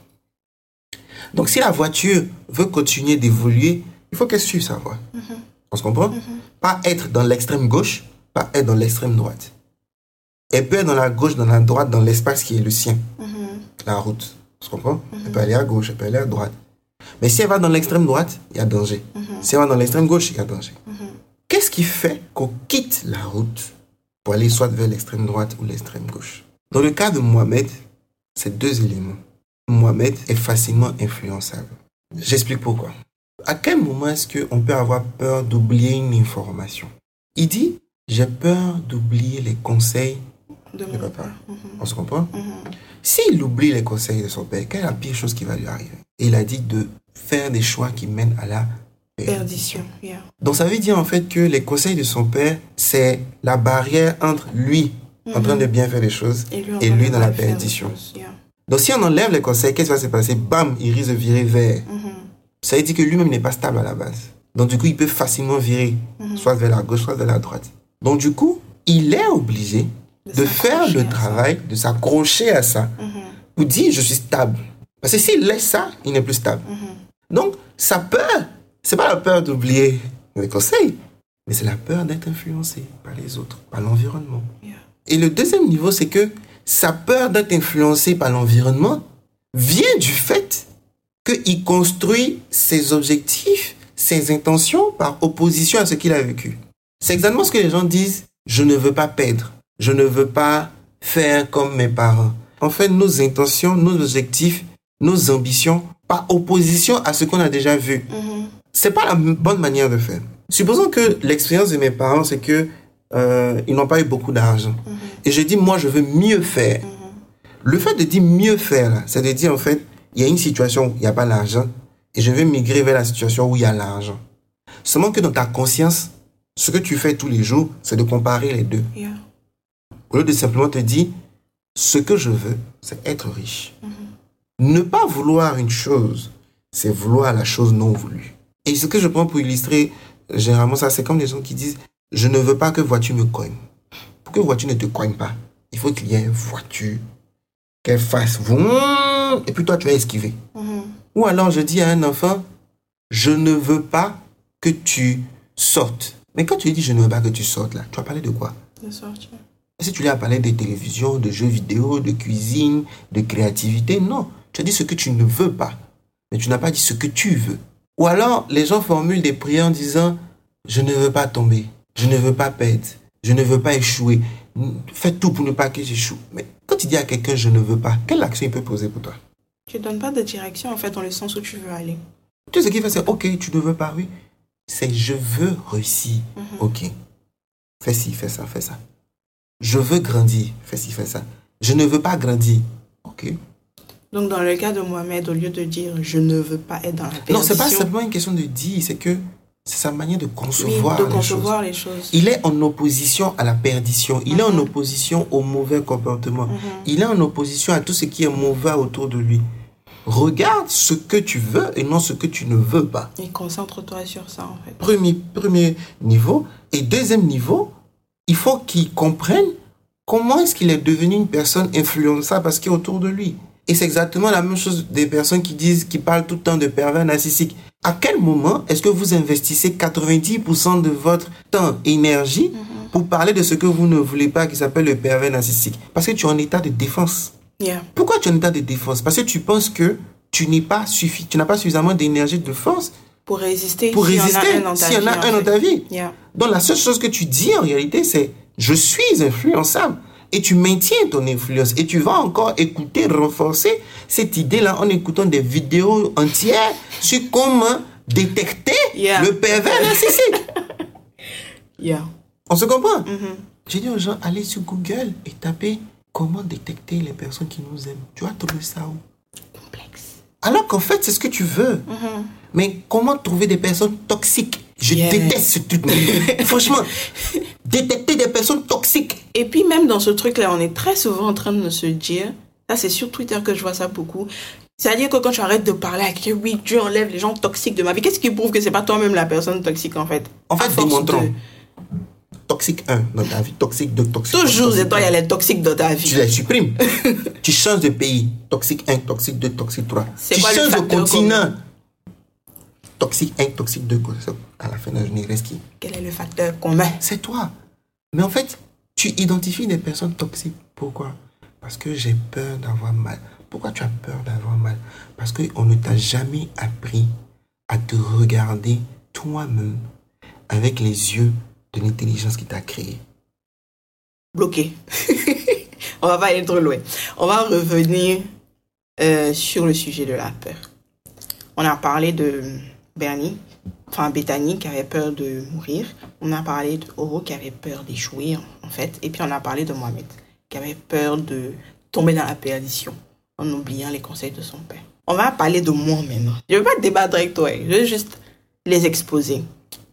Donc si la voiture veut continuer d'évoluer, il faut qu'elle suive sa voie. On se comprend? Pas être dans l'extrême gauche, pas être dans l'extrême droite. Elle peut être dans la gauche, dans la droite, dans l'espace qui est le sien, Mhm. la route. On se comprend? Elle peut aller à gauche, elle peut aller à droite. Mais si elle va dans l'extrême droite, il y a danger. Si elle va dans l'extrême gauche, il y a danger. Qu'est-ce qui fait qu'on quitte la route? Pour aller soit vers l'extrême droite ou l'extrême gauche Dans le cas de Mohamed, c'est deux éléments. Mohamed est facilement influençable. J'explique pourquoi. À quel moment est-ce qu'on peut avoir peur d'oublier une information? Il dit, j'ai peur d'oublier les conseils De de mon papa. père. Mhm. On se comprend? Mhm. S'il oublie les conseils de son père, quelle est la pire chose qui va lui arriver? Et il a dit de faire des choix qui mènent à la Perdition. Yeah. Donc ça veut dire en fait que les conseils de son père, c'est la barrière entre lui en train de bien faire les choses Et lui, et de dans la faire perdition. Yeah. Donc si on enlève les conseils, qu'est-ce qui va se passer? Bam, il risque de virer vers. Mhm. Ça veut dire que lui-même n'est pas stable à la base. Donc du coup, il peut facilement virer, soit vers la gauche, soit vers la droite. Donc du coup, il est obligé de faire s'accrocher le travail, de s'accrocher à ça, Mhm. pour dire je suis stable. Parce que s'il laisse ça, il n'est plus stable. Mhm. Donc, sa peur, c'est pas la peur d'oublier les conseils, mais c'est la peur d'être influencé par les autres, par l'environnement. Yeah. Et le deuxième niveau, c'est que sa peur d'être influencé par l'environnement vient du fait qu'il construit ses objectifs, ses intentions par opposition à ce qu'il a vécu. C'est exactement ce que les gens disent, je ne veux pas perdre, je ne veux pas faire comme mes parents. En fait, nos intentions, nos objectifs, nos ambitions, par opposition à ce qu'on a déjà vu. Mhm. C'est pas la bonne manière de faire. Supposons que l'expérience de mes parents, c'est que euh, ils n'ont pas eu beaucoup d'argent. Et je dis, moi, je veux mieux faire. Le fait de dire mieux faire, c'est de dire, en fait, il y a une situation où il n'y a pas l'argent et je vais migrer vers la situation où il y a l'argent. Seulement que dans ta conscience, ce que tu fais tous les jours, c'est de comparer les deux. Yeah. Au lieu de simplement te dire, ce que je veux, c'est être riche. Ne pas vouloir une chose c'est vouloir la chose non voulue. Et ce que je prends pour illustrer, généralement, ça, c'est comme les gens qui disent, je ne veux pas que voiture me cogne. Pour que voiture ne te cogne pas, il faut qu'il y ait une voiture, qu'elle fasse et puis toi, tu vas esquiver. Mhm. Ou alors, je dis à un enfant, je ne veux pas que tu sortes. Mais quand tu lui dis, je ne veux pas que tu sortes, là, tu vas parler de quoi? De sortir. Est-ce que tu lui as parlé de télévision, de jeux vidéo, de cuisine, de créativité Non. Tu as dit ce que tu ne veux pas. Mais tu n'as pas dit ce que tu veux. Ou alors, les gens formulent des prières en disant Je ne veux pas tomber. Je ne veux pas perdre. Je ne veux pas échouer. Fais tout pour ne pas que j'échoue. Mais quand tu dis à quelqu'un Je ne veux pas, quelle action il peut poser pour toi? Tu donnes pas de direction, en fait, dans le sens où tu veux aller. Tout ce qu'il fait, c'est Ok, tu ne veux pas, oui. C'est Je veux réussir. Mhm. Ok. Fais ci, fais ça, fais ça. Je veux grandir. Fais ci, fais ça. Je ne veux pas grandir. Ok. Donc, dans le cas de Mohamed, au lieu de dire je ne veux pas être dans la perdition, Non, c'est pas simplement une question de dire, c'est que c'est sa manière de oui, concevoir choses. les choses. Il est en opposition à la perdition. Il est en Mhm. opposition au mauvais comportement. Mhm. Il est en opposition à tout ce qui est mauvais autour de lui. Regarde ce que tu veux et non ce que tu ne veux pas. Et concentre-toi sur ça, en fait. Premier, premier niveau. Et deuxième niveau, il faut qu'il comprenne comment est-ce qu'il est devenu une personne influençable parce qu'il est autour de lui. Et c'est exactement la même chose des personnes qui disent, qui parlent tout le temps de pervers narcissiques. À quel moment est-ce que vous investissez 90% de votre temps, énergie pour parler de ce que vous ne voulez pas qui s'appelle le pervers narcissique? Parce que tu es en état de défense. Yeah. Pourquoi tu es en état de défense? Parce que tu penses que tu n'es pas suffi, tu n'as pas suffisamment d'énergie, de force Pour résister, pour s'il y en a résister un dans ta s'il y en a un dans ta vie. Yeah. Donc la seule chose que tu dis en réalité, c'est je suis influençable. Et tu maintiens ton influence. Et tu vas encore écouter, renforcer cette idée-là en écoutant des vidéos entières sur comment détecter Yeah. le pervers narcissique. Yeah. On se comprend? Mhm. J'ai dit aux gens, allez sur Google et tapez comment détecter les personnes qui nous aiment. Tu vas trouver ça où? Complexe. Alors qu'en fait, c'est ce que tu veux. Mhm. Mais comment trouver des personnes toxiques? Je Yeah. déteste ce truc. Franchement, détecter des personnes toxiques. Et puis même dans ce truc-là, on est très souvent en train de se dire, ça c'est sur Twitter que je vois ça beaucoup, c'est-à-dire que quand tu arrêtes de parler à quelqu'un, oui, Dieu enlève les gens toxiques de ma vie, qu'est-ce qui prouve que c'est pas toi-même la personne toxique en fait? En fait, démontrons. de- Toxique 1 dans ta vie, toxique 2, toxique Toujours, toxique et toi, il y a les toxiques dans ta Tu vie. les supprimes. tu changes de pays. Toxique 1, toxique 2, toxique 3. C'est Tu changes de continent. Toxique 1, toxique 2. quoi. Ça, À la fin de la journée, il reste qui? Quel est le facteur commun? C'est toi. Mais en fait, tu identifies des personnes toxiques. Pourquoi? Parce que j'ai peur d'avoir mal. Pourquoi tu as peur d'avoir mal? Parce qu'on ne t'a jamais appris à te regarder toi-même avec les yeux de l'intelligence qui t'a créé. Bloqué. on va pas aller trop loin. On va revenir euh, sur le sujet de la peur. On a parlé de Bernie, enfin Bethany qui avait peur de mourir. On a parlé de Oro qui avait peur d'échouer en fait. Et puis on a parlé de Mohamed qui avait peur de tomber dans la perdition en oubliant les conseils de son père. On va parler de moi maintenant. Je veux pas débattre avec toi, je veux juste les exposer.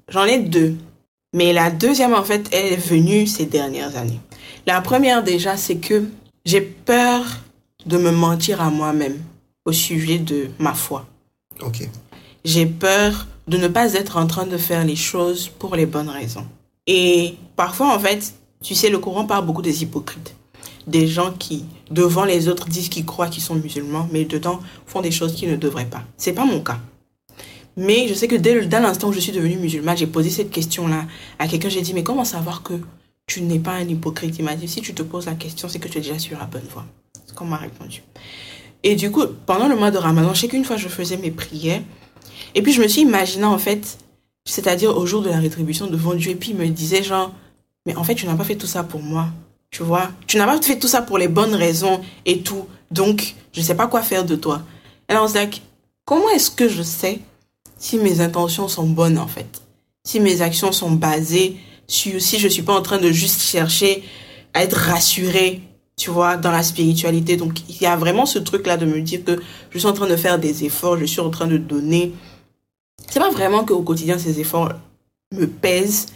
J'en ai deux. Mais la deuxième, en fait, elle est venue ces dernières années. La première, déjà, c'est que j'ai peur de me mentir à moi-même au sujet de ma foi. Ok. J'ai peur de ne pas être en train de faire les choses pour les bonnes raisons. Et parfois, en fait, tu sais, le courant parle beaucoup des hypocrites. Des gens qui, devant les autres, disent qu'ils croient qu'ils sont musulmans, mais dedans font des choses qu'ils ne devraient pas. C'est pas mon cas. Mais je sais que dès l'instant où je suis devenue musulmane, j'ai posé cette question-là à quelqu'un. J'ai dit, mais comment savoir que tu n'es pas un hypocrite? Il m'a dit, si tu te poses la question, c'est que tu es déjà sur la bonne voie. C'est ce qu'on m'a répondu. Et du coup, pendant le mois de Ramadan, je sais qu'une fois, je faisais mes prières. Et puis, je me suis imaginé, en fait, c'est-à-dire au jour de la rétribution devant Dieu. Et puis, il me disait, genre, mais en fait, tu n'as pas fait tout ça pour moi. Tu vois Tu n'as pas fait tout ça pour les bonnes raisons et tout. Donc, je ne sais pas quoi faire de toi. Alors, c'est like, comment est-ce que je sais si mes intentions sont bonnes, en fait? Si mes actions sont basées sur, si je suis pas en train de juste chercher à être rassurée, tu vois, dans la spiritualité? Donc, il y a vraiment ce truc-là de me dire que je suis en train de faire des efforts, je suis en train de donner. C'est pas vraiment qu'au quotidien, ces efforts me pèsent,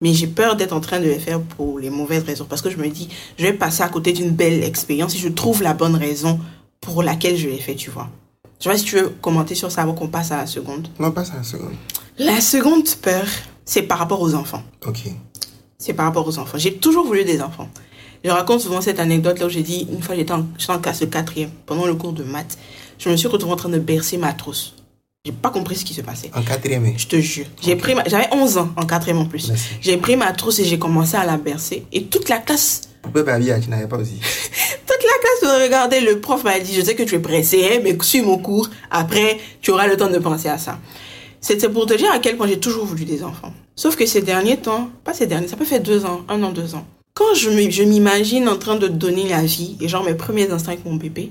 mais j'ai peur d'être en train de les faire pour les mauvaises raisons. Parce que je me dis, je vais passer à côté d'une belle expérience si je trouve la bonne raison pour laquelle je l'ai fait, tu vois. Je sais pas si tu veux commenter sur ça avant qu'on passe à la seconde. Non, passe à la seconde. La seconde peur, c'est par rapport aux enfants. Ok. C'est par rapport aux enfants. J'ai toujours voulu des enfants. Je raconte souvent cette anecdote là où j'ai dit, une fois j'étais en, en classe de quatrième, pendant le cours de maths, je me suis retrouvée en train de bercer ma trousse. J'ai pas compris ce qui se passait. En quatrième. Je te jure. J'ai pris ma- j'avais 11 ans en quatrième en plus. J'ai pris ma trousse et j'ai commencé à la bercer. Et toute la classe, Poupée Babia, tu n'avais pas aussi. toute la classe me regardait. Le prof m'a dit, je sais que tu es pressé, hein, mais suis mon cours. Après, tu auras le temps de penser à ça. C'était pour te dire à quel point j'ai toujours voulu des enfants. Sauf que ces derniers temps, pas ces derniers, ça peut faire deux ans, un an, deux ans. Quand je m'imagine en train de donner la vie, et genre mes premiers instants avec mon bébé,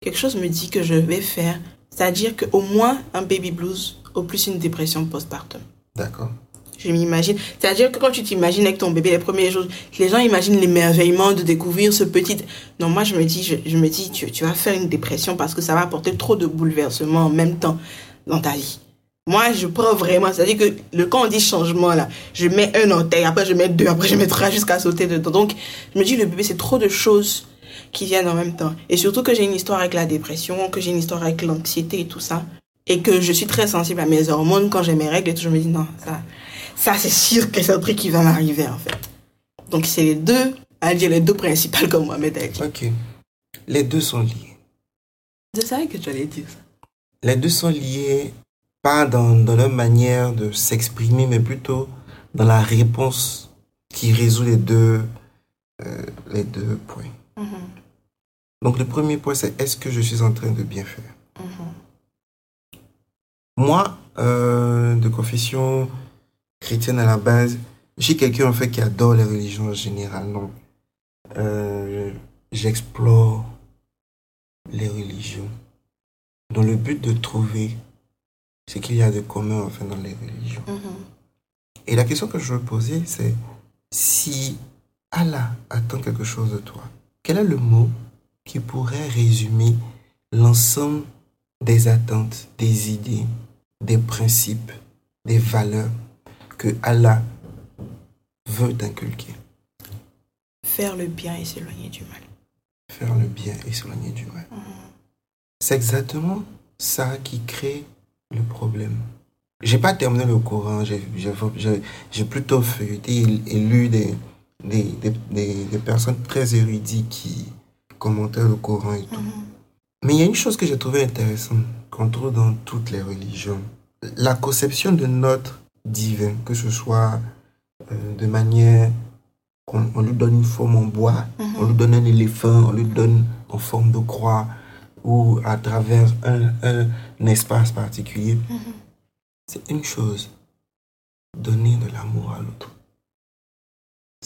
quelque chose me dit que je vais faire, c'est-à-dire qu'au moins un baby blues, au plus une dépression postpartum. D'accord. Je m'imagine. C'est-à-dire que quand tu t'imagines avec ton bébé les premiers jours, les gens imaginent l'émerveillement de découvrir ce petit. Non, moi je me dis, je, je me dis, tu, tu vas faire une dépression parce que ça va apporter trop de bouleversements en même temps dans ta vie. Moi, je prends vraiment. C'est-à-dire que le, quand on dit changement là, je mets un orteil, après je mets deux, après je mets trois jusqu'à sauter dedans. Donc, je me dis, le bébé, c'est trop de choses qui viennent en même temps. Et surtout que j'ai une histoire avec la dépression, que j'ai une histoire avec l'anxiété et tout ça. Et que je suis très sensible à mes hormones quand j'ai mes règles et tout. Je me dis, non, ça, ça c'est sûr que c'est un truc qui va m'arriver en fait. Donc c'est les deux, à dire les deux principales comme Mohamed a dit. Ok. Les deux sont liés. Je savais que tu allais dire ça. Les deux sont liés, pas dans, dans leur manière de s'exprimer, mais plutôt dans la réponse qui résout les deux, euh, les deux points. Donc le premier point, c'est est-ce que je suis en train de bien faire? Moi, euh, de confession chrétienne à la base, suis quelqu'un en fait qui adore les religions en général. Donc, euh, j'explore les religions dans le but de trouver ce qu'il y a de commun enfin dans les religions. Et la question que je veux poser, c'est si Allah attend quelque chose de toi, quel est le mot qui pourrait résumer l'ensemble des attentes, des idées, des principes, des valeurs que Allah veut t'inculquer? Faire le bien et s'éloigner du mal. Faire le bien et s'éloigner du mal. C'est exactement ça qui crée le problème. J'ai pas terminé le Coran, j'ai plutôt feuilleté et, et lu des, des, des, des- des personnes très érudites qui commentaient le Coran et tout. Mais il y a une chose que j'ai trouvé intéressante qu'on trouve dans toutes les religions. La conception de notre divin, que ce soit euh, de manière qu'on on lui donne une forme en bois, on lui donne un éléphant, on lui donne en forme de croix ou à travers un, un- un espace particulier. C'est une chose, donner de l'amour à l'autre.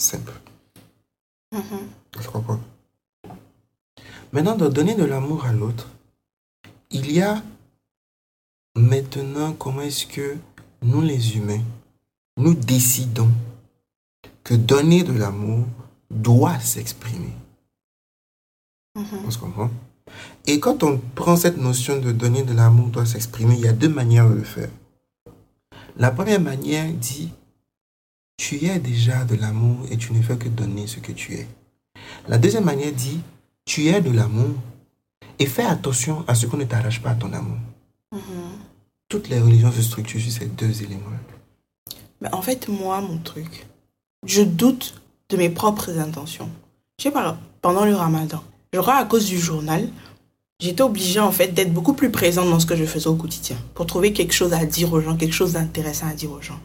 Simple. Je crois pas. Maintenant, de donner de l'amour à l'autre, il y a maintenant comment est-ce que nous les humains, nous décidons que donner de l'amour doit s'exprimer. On se comprend? Et quand on prend cette notion de donner de l'amour doit s'exprimer, il y a deux manières de le faire. La première manière dit, tu es déjà de l'amour et tu ne fais que donner ce que tu es. La deuxième manière dit, tu es de l'amour et fais attention à ce qu'on ne t'arrache pas à ton amour. Toutes les religions se structurent sur ces deux éléments-là. Mais en fait, moi, mon truc, je doute de mes propres intentions. Je sais pas, pendant le ramadan, je crois à cause du journal, j'étais obligée en fait d'être beaucoup plus présente dans ce que je faisais au quotidien pour trouver quelque chose à dire aux gens, quelque chose d'intéressant à dire aux gens.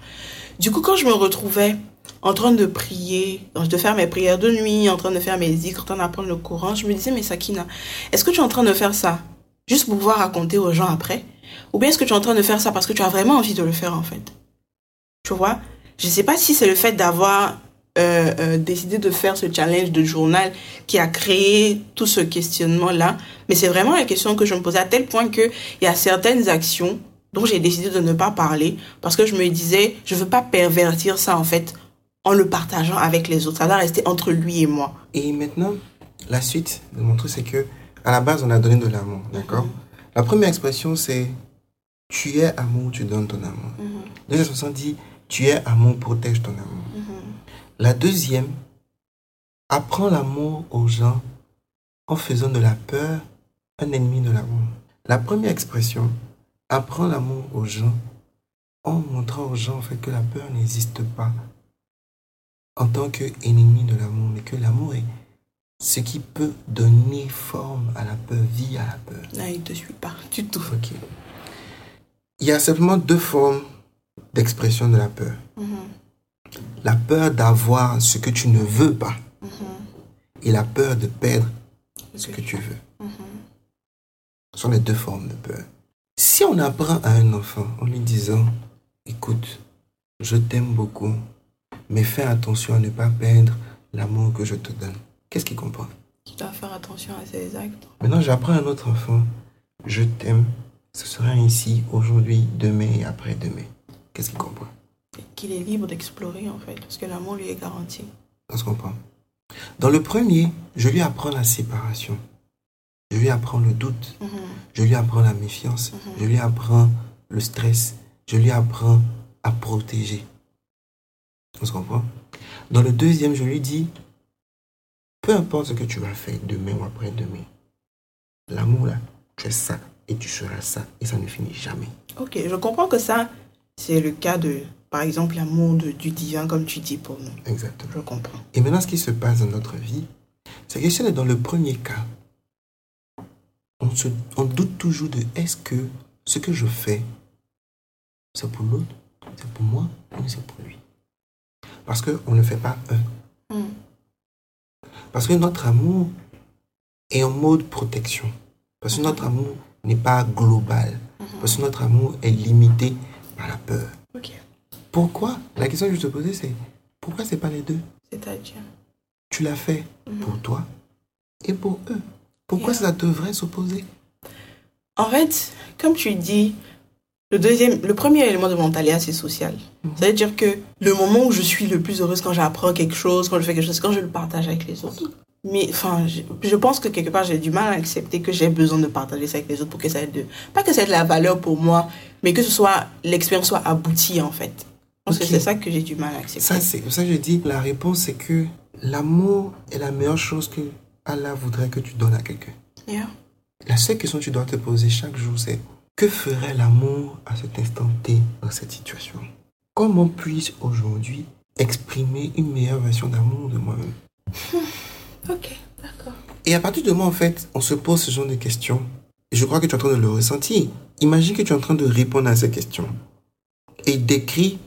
Du coup, quand je me retrouvais en train de prier, de faire mes prières de nuit, en train de faire mes zikrs, en train d'apprendre le Coran, je me disais, mais Sakina, est-ce que tu es en train de faire ça juste pour pouvoir raconter aux gens après? Ou bien est-ce que tu es en train de faire ça parce que tu as vraiment envie de le faire en fait? Tu vois? Je sais pas si c'est le fait d'avoir euh, euh, décidé de faire ce challenge de journal qui a créé tout ce questionnement-là, mais c'est vraiment la question que je me posais à tel point qu'il y a certaines actions dont j'ai décidé de ne pas parler parce que je me disais, je veux pas pervertir ça en fait en le partageant avec les autres. Ça doit rester entre lui et moi. Et maintenant, la suite de mon truc, c'est que à la base, on a donné de l'amour, d'accord? La première expression, c'est tu es amour, tu donnes ton amour. La deuxième expression dit tu es amour, protège ton amour. La deuxième, apprends l'amour aux gens en faisant de la peur un ennemi de l'amour. La première expression, apprends l'amour aux gens en montrant aux gens en fait que la peur n'existe pas en tant qu'ennemi de l'amour, mais que l'amour est ce qui peut donner forme à la peur, vie à la peur. Là, il ne te suit pas du tout. Ok. Il y a simplement deux formes d'expression de la peur. Mhm. La peur d'avoir ce que tu ne veux pas Mhm. et la peur de perdre ce que tu veux. Mhm. Ce sont les deux formes de peur. Si on apprend à un enfant en lui disant, écoute, je t'aime beaucoup, mais fais attention à ne pas perdre l'amour que je te donne, qu'est-ce qu'il comprend? Tu dois faire attention à ses actes. Maintenant, j'apprends à un autre enfant, je t'aime, ce sera ainsi aujourd'hui, demain et après-demain. Qu'est-ce qu'il comprend? Qu'il est libre d'explorer, en fait, parce que l'amour lui est garanti. On se comprend Dans le premier, je lui apprends la séparation. Je lui apprends le doute. Mhm. Je lui apprends la méfiance. Mhm. Je lui apprends le stress. Je lui apprends à protéger. On se comprend? Dans le deuxième, je lui dis, peu importe ce que tu vas faire demain ou après-demain, l'amour là, tu es ça et tu seras ça et ça ne finit jamais. Ok, je comprends que ça, c'est le cas de, par exemple, l'amour du divin, comme tu dis pour nous. Exactement. Je comprends. Et maintenant, ce qui se passe dans notre vie, c'est que si on est dans le premier cas, on, se, on doute toujours de est-ce que ce que je fais, c'est pour l'autre, c'est pour moi ou c'est pour lui Parce qu'on ne fait pas un. Mm. Parce que notre amour est en mode protection. Parce que notre amour n'est pas global. Parce que notre amour est limité par la peur. Pourquoi? La question que je te posais, c'est pourquoi c'est pas les deux? C'est-à-dire? tu l'as fait Mhm. pour toi et pour eux. Pourquoi Yeah. ça devrait s'opposer? En fait, comme tu dis, le deuxième, le premier élément de mon talia, c'est social. Mhm. Ça veut dire que le moment où je suis le plus heureuse quand j'apprends quelque chose, quand je fais quelque chose, quand je le partage avec les autres. Mais enfin, je, je pense que quelque part, j'ai du mal à accepter que j'ai besoin de partager ça avec les autres pour que ça ait de, pas que ça ait de la valeur pour moi, mais que ce soit, l'expérience soit aboutie, en fait. Je pense Ok. que c'est ça que j'ai du mal à accepter. Ça, c'est ça que je dis, la réponse, c'est que l'amour est la meilleure chose que Allah voudrait que tu donnes à quelqu'un. Yeah. La seule question que tu dois te poser chaque jour, c'est que ferait l'amour à cet instant T dans cette situation? Comment puis-je aujourd'hui exprimer une meilleure version d'amour de moi-même? Ok, d'accord. Et à partir de moi, en fait, on se pose ce genre de questions. Et je crois que tu es en train de le ressentir. Imagine que tu es en train de répondre à ces questions. Et décris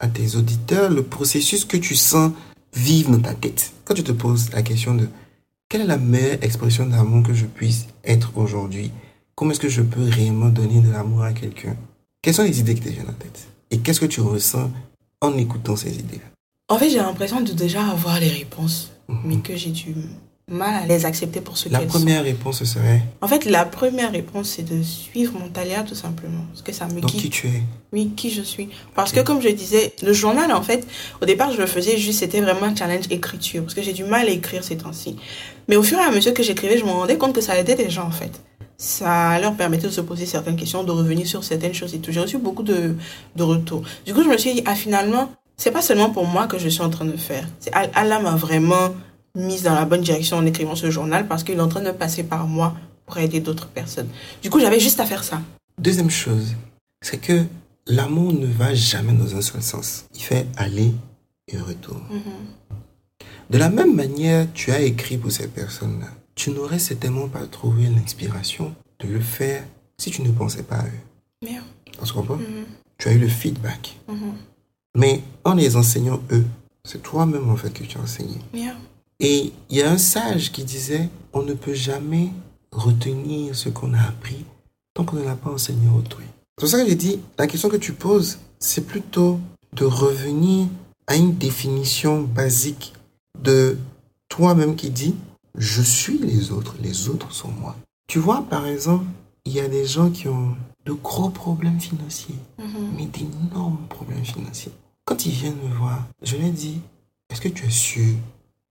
à tes auditeurs le processus que tu sens vivre dans ta tête. Quand tu te poses la question de quelle est la meilleure expression d'amour que je puisse être aujourd'hui? Comment est-ce que je peux réellement donner de l'amour à quelqu'un? Quelles sont les idées qui te viennent en tête? Et qu'est-ce que tu ressens en écoutant ces idées En fait, j'ai l'impression de déjà avoir les réponses, mais que j'ai du mal à les accepter pour ce La qu'elles sont. première réponse serait En fait, la première réponse, c'est de suivre mon talia, tout simplement. Parce que ça me donc guide. qui tu es? Oui, qui je suis. Parce que, comme je disais, le journal, en fait, au départ, je le faisais juste, c'était vraiment un challenge écriture. Parce que j'ai du mal à écrire ces temps-ci. Mais au fur et à mesure que j'écrivais, je me rendais compte que ça aidait les gens, en fait. Ça leur permettait de se poser certaines questions, de revenir sur certaines choses et tout. J'ai reçu beaucoup de, de retours. Du coup, je me suis dit, ah, finalement, c'est pas seulement pour moi que je suis en train de faire. C'est Al- Allah m'a vraiment mise dans la bonne direction en écrivant ce journal parce qu'il est en train de passer par moi pour aider d'autres personnes. Du coup, j'avais juste à faire ça. Deuxième chose, c'est que l'amour ne va jamais dans un seul sens. Il fait aller et retour. De la même manière, tu as écrit pour ces personnes-là. Tu n'aurais certainement pas trouvé l'inspiration de le faire si tu ne pensais pas à eux. Merde. On se comprend? Mhm. Tu as eu le feedback. Mhm. Mais en les enseignant eux, c'est toi-même en fait que tu as enseigné. Merde. Et il y a un sage qui disait, on ne peut jamais retenir ce qu'on a appris tant qu'on ne l'a pas enseigné à autrui. C'est pour ça que j'ai dit, la question que tu poses, c'est plutôt de revenir à une définition basique de toi-même qui dit, je suis les autres, les autres sont moi. Tu vois, par exemple, il y a des gens qui ont de gros problèmes financiers, Mhm. mais d'énormes problèmes financiers. Quand ils viennent me voir, je leur dis, est-ce que tu es sûr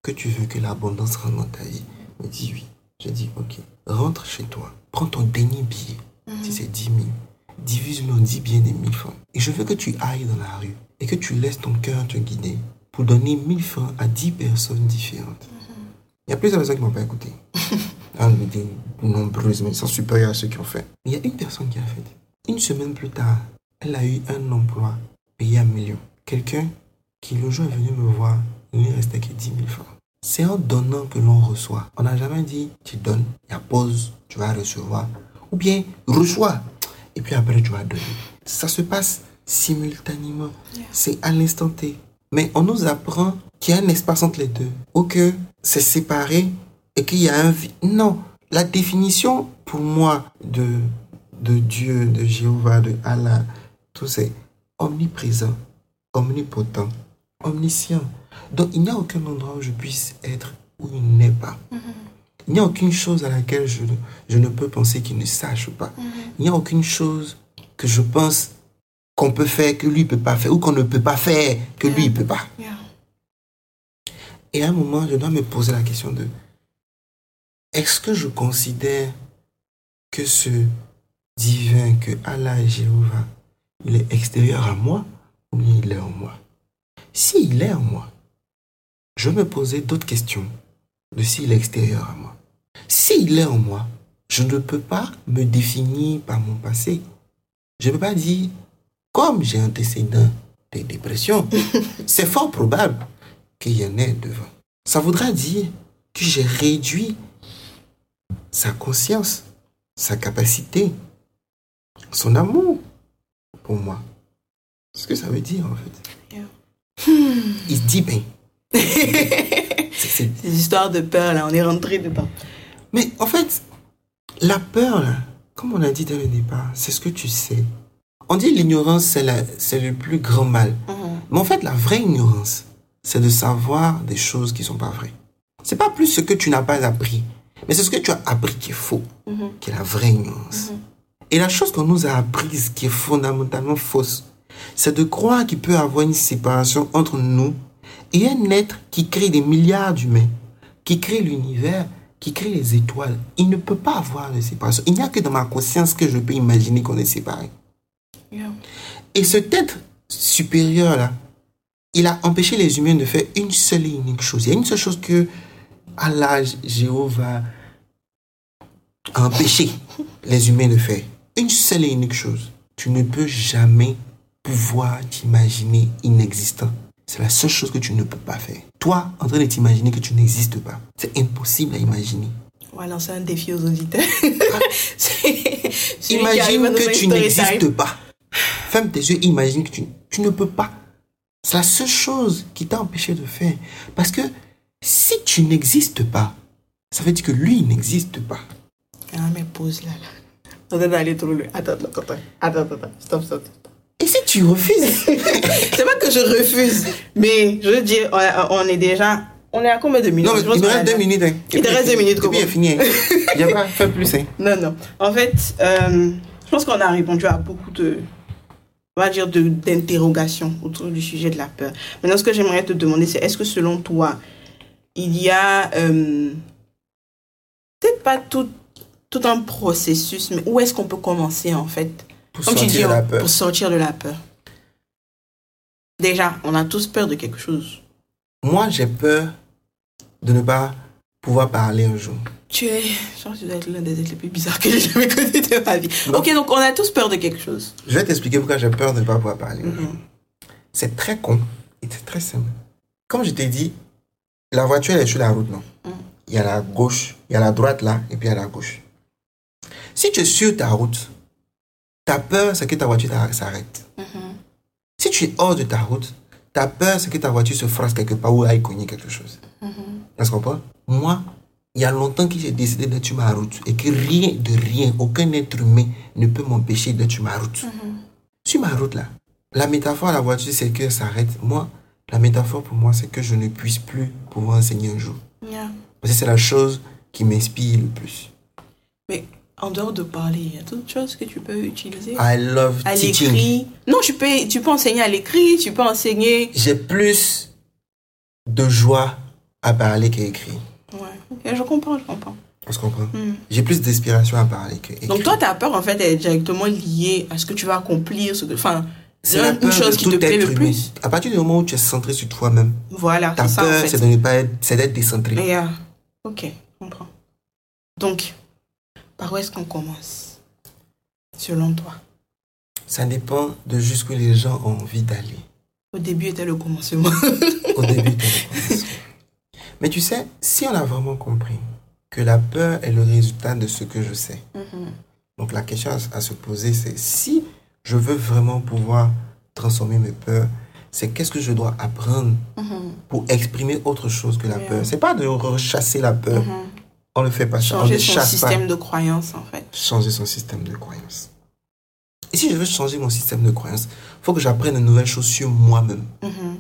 que tu veux que l'abondance rentre dans ta vie Il me dit oui. Je dis, ok, rentre chez toi, prends ton dernier billet, si c'est 10 000, divise-le en 10 billets de 1000 francs. Et je veux que tu ailles dans la rue et que tu laisses ton cœur te guider pour donner 1000 francs à 10 personnes différentes. Il y a plusieurs personnes qui ne m'ont pas écouté. Ah, mais des nombreuses, mais sont supérieurs à ceux qui ont fait. Il y a une personne qui a fait. Une semaine plus tard, elle a eu un emploi payé un million. Quelqu'un qui le jour est venu me voir, il ne restait que 10 000 francs. C'est en donnant que l'on reçoit. On n'a jamais dit, tu donnes, il y a pause, tu vas recevoir. Ou bien, reçois, et puis après tu vas donner. Ça se passe simultanément. C'est à l'instant T. Mais on nous apprend qu'il y a un espace entre les deux. Ou que c'est séparé et qu'il y a un vide. Non. La définition pour moi de, de Dieu, de Jéhovah, de Allah, tout c'est omniprésent, omnipotent, omniscient. Donc il n'y a aucun endroit où je puisse être où il n'est pas. Il n'y a aucune chose à laquelle je, ne- je ne peux penser qu'il ne sache pas. Il n'y a aucune chose que je pense qu'on peut faire que lui ne peut pas faire ou qu'on ne peut pas faire que lui ne peut pas. Yeah. Et à un moment, je dois me poser la question de est-ce que je considère que ce divin, que Allah et Jéhovah, il est extérieur à moi ou bien il est en moi? S'il est en moi, je me poser d'autres questions de s'il est extérieur à moi. S'il est en moi, je ne peux pas me définir par mon passé. Je ne peux pas dire, comme j'ai un antécédent de dépression, c'est fort probable qu'il y en ait devant. Ça voudra dire que j'ai réduit sa conscience, sa capacité, son amour pour moi. C'est ce que ça veut dire en fait. Yeah. Il se dit bien. C'est- Ces histoires de peur, là, on est rentré dedans. Mais en fait, la peur, là, comme on a dit dès le départ, c'est ce que tu sais. On dit l'ignorance, c'est le plus grand mal. Mais en fait, la vraie ignorance, c'est de savoir des choses qui ne sont pas vraies. C'est pas plus ce que tu n'as pas appris, mais c'est ce que tu as appris qui est faux, qui est la vraie ignorance. Et la chose qu'on nous a apprise qui est fondamentalement fausse, c'est de croire qu'il peut y avoir une séparation entre nous et un être qui crée des milliards d'humains, qui crée l'univers, qui crée les étoiles. Il ne peut pas avoir de séparation. Il n'y a que dans ma conscience que je peux imaginer qu'on est séparés. Yeah. Et cet être supérieur-là, il a empêché les humains de faire une seule et unique chose. Il y a une seule chose que Allah, Jéhovah, a empêché les humains de faire. Une seule et unique chose. Tu ne peux jamais pouvoir t'imaginer inexistant. C'est la seule chose que tu ne peux pas faire. Toi, en train de t'imaginer que tu n'existes pas. C'est impossible à imaginer. On va lancer un défi aux auditeurs. Imagine que tu n'existes pas. Ferme tes yeux, imagine que tu, tu ne peux pas. C'est la seule chose qui t'a empêché de faire. Parce que si tu n'existes pas, ça veut dire que lui n'existe pas. Ah, mais pause là. là. On est allé trop loin. Attends, attends, attends. Attends, attends, attends. Stop, stop. Et si tu refuses? C'est pas que je refuse, mais je veux dire, on, est déjà. On est à combien de minutes? Non, mais Je pense il a reste deux minutes. hein. Il te reste deux minutes, Et puis Coco. il est fini. hein. Il n'y a pas fait plus. Hein. Non, non. En fait, euh, je pense qu'on a répondu à beaucoup de, on va dire, de- d'interrogations autour du sujet de la peur. Maintenant, ce que j'aimerais te demander, c'est est-ce que selon toi, il y a euh, peut-être pas tout, tout un processus, mais où est-ce qu'on peut commencer en fait? Pour Comme tu sortir dis, de la on- peur. pour sortir de la peur. Déjà, on a tous peur de quelque chose. Moi, j'ai peur de ne pas pouvoir parler un jour. Tu es, je pense que tu dois être l'un des êtres les plus bizarres que j'ai jamais connu de ma vie. Ok, donc on a tous peur de quelque chose. Je vais t'expliquer pourquoi j'ai peur de ne pas pouvoir parler. Mhm. C'est très con et c'est très simple. Comme je t'ai dit, la voiture elle est sur la route, non? Mm. Il y a la gauche, il y a la droite là, et puis il y a la gauche. Si tu es sur ta route, ta peur, c'est que ta voiture s'arrête. Si tu es hors de ta route, ta peur, c'est que ta voiture se frasse quelque part ou aille cogner quelque chose. Est-ce qu'on comprend Moi, il y a longtemps que j'ai décidé d'être sur ma route et que rien de rien, aucun être humain ne peut m'empêcher d'être sur ma route. Sur ma route là, la métaphore à la voiture, c'est qu'elle s'arrête. Moi, la métaphore pour moi, c'est que je ne puisse plus pouvoir enseigner un jour. Yeah. Parce que c'est la chose qui m'inspire le plus. Mais en dehors de parler, il y a d'autres choses que tu peux utiliser? I love à l'écrit? Non, tu peux, tu peux enseigner à l'écrit, tu peux enseigner. J'ai plus de joie à parler qu'à écrire. Ouais, ok, je comprends, je comprends. On se comprend? Hmm. J'ai plus d'inspiration à parler qu'à écrire. Donc toi, ta peur, en fait, est directement liée à ce que tu vas accomplir, ce que, enfin, c'est une peur chose qui te plaît le plus. À partir du moment où tu es centré sur toi-même, Voilà, ta c'est ça, en peur, fait. c'est de ne pas être, c'est d'être décentré. Yeah. Ok, je comprends. Donc, par où est-ce qu'on commence? Selon toi Ça dépend de jusqu'où les gens ont envie d'aller. Au début était le commencement. Au début, était le commencement. Mais tu sais, si on a vraiment compris que la peur est le résultat de ce que je sais, Mhm. donc la question à, à se poser, c'est si je veux vraiment pouvoir transformer mes peurs, c'est qu'est-ce que je dois apprendre Mhm. pour exprimer autre chose que la Yeah. peur? C'est pas de rechasser la peur. Mhm. On le fait pas. ça. Changer ne son pas. système de croyance, en fait. changer son système de croyance. Et si je veux changer mon système de croyance, il faut que j'apprenne de nouvelles choses sur moi-même. Mhm.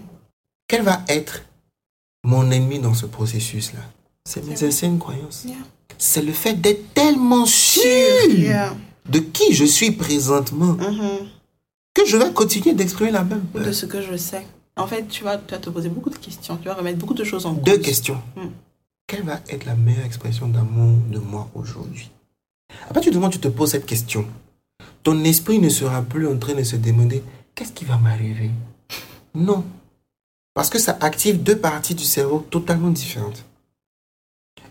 Quel va être mon ennemi dans ce processus-là? C'est anciennes croyances. Yeah. C'est le fait d'être tellement sûr Yeah. de qui je suis présentement Mhm. que je vais continuer d'exprimer la même De ce que je sais. En fait, tu vas, tu vas te poser beaucoup de questions. Tu vas remettre beaucoup de choses en Deux cause. questions. Mm. Quelle va être la meilleure expression d'amour de moi aujourd'hui? À partir du moment où tu te poses cette question, ton esprit ne sera plus en train de se demander qu'est-ce qui va m'arriver? Non. Parce que ça active deux parties du cerveau totalement différentes.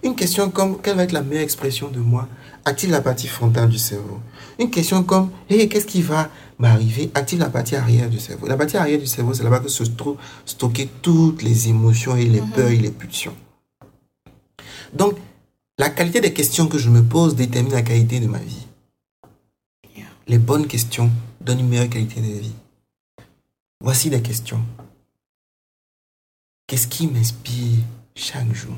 Une question comme quelle va être la meilleure expression de moi active la partie frontale du cerveau. Une question comme hey, qu'est-ce qui va m'arriver active la partie arrière du cerveau. La partie arrière du cerveau, c'est là-bas que se trouvent stockées toutes les émotions et les Mhm. peurs et les pulsions. Donc, la qualité des questions que je me pose détermine la qualité de ma vie. Les bonnes questions donnent une meilleure qualité de vie. Voici des questions. Qu'est-ce qui m'inspire chaque jour?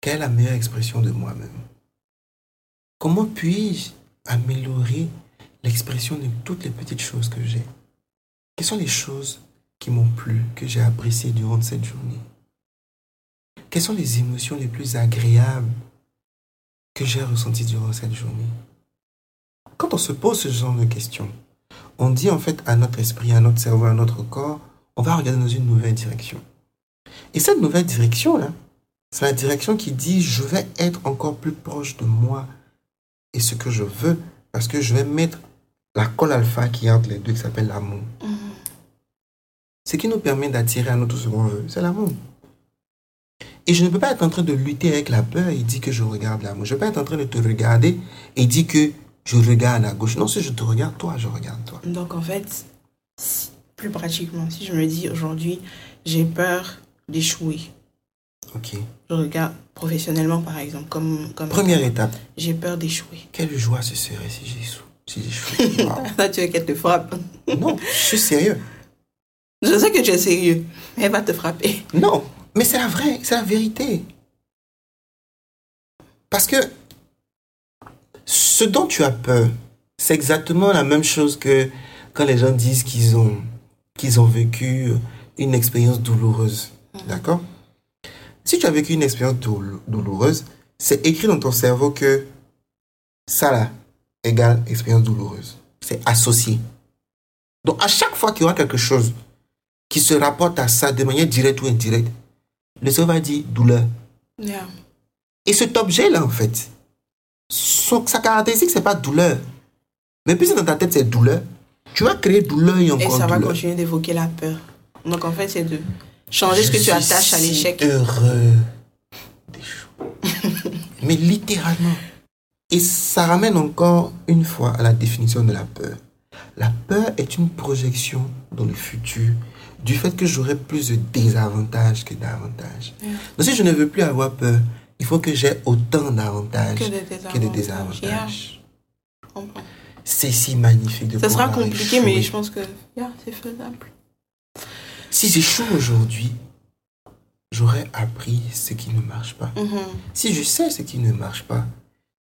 Quelle est la meilleure expression de moi-même? Comment puis-je améliorer l'expression de toutes les petites choses que j'ai? Quelles sont les choses qui m'ont plu, que j'ai appréciées durant cette journée? Quelles sont les émotions les plus agréables que j'ai ressenties durant cette journée? Quand on se pose ce genre de questions, on dit en fait à notre esprit, à notre cerveau, à notre corps, on va regarder dans une nouvelle direction. Et cette nouvelle direction-là, c'est la direction qui dit je vais être encore plus proche de moi et ce que je veux parce que je vais mettre la colle alpha qui est entre les deux qui s'appelle l'amour. Mhm. Ce qui nous permet d'attirer à nous tout ce qu'on veut, c'est l'amour. Et je ne peux pas être en train de lutter avec la peur et dire que je regarde l'amour. Je ne peux pas être en train de te regarder et dire que je regarde à gauche. Non, si je te regarde, toi, je regarde toi. Donc, en fait, si- plus pratiquement, si je me dis aujourd'hui, j'ai peur d'échouer. Ok. Je regarde professionnellement, par exemple, comme... comme Première étape. J'ai peur d'échouer. Quelle joie ce serait si j'échoue. Si j'échoue. Là, tu veux qu'elle te frappe. Non, je suis sérieux. Je sais que tu es sérieux. mais Elle va te frapper. Non, mais c'est la vraie, c'est la vérité. Parce que ce dont tu as peur, c'est exactement la même chose que quand les gens disent qu'ils ont, qu'ils ont vécu une expérience douloureuse. D'accord? Si tu as vécu une expérience doul- douloureuse, c'est écrit dans ton cerveau que ça là égale expérience douloureuse. C'est associé. Donc à chaque fois qu'il y aura quelque chose qui se rapporte à ça de manière directe ou indirecte, le cerveau va dire douleur. Yeah. Et cet objet-là, en fait, son- sa caractéristique, c'est pas douleur. Mais puisque dans ta tête, c'est douleur, tu vas créer douleur et Et encore ça va douleur. continuer d'évoquer la peur. Donc, en fait, c'est de changer ce que tu attaches à l'échec. heureux d'échouer. Mais littéralement. Et ça ramène encore une fois à la définition de la peur. La peur est une projection dans le futur du fait que j'aurai plus de désavantages que d'avantages. Yeah. Donc si je ne veux plus avoir peur, il faut que j'ai autant d'avantages Que de désavantages. Yeah. C'est si magnifique de Ça sera compliqué, mais je pense que yeah, c'est faisable. Si j'échoue aujourd'hui, j'aurais appris ce qui ne marche pas. Mhm. Si je sais ce qui ne marche pas,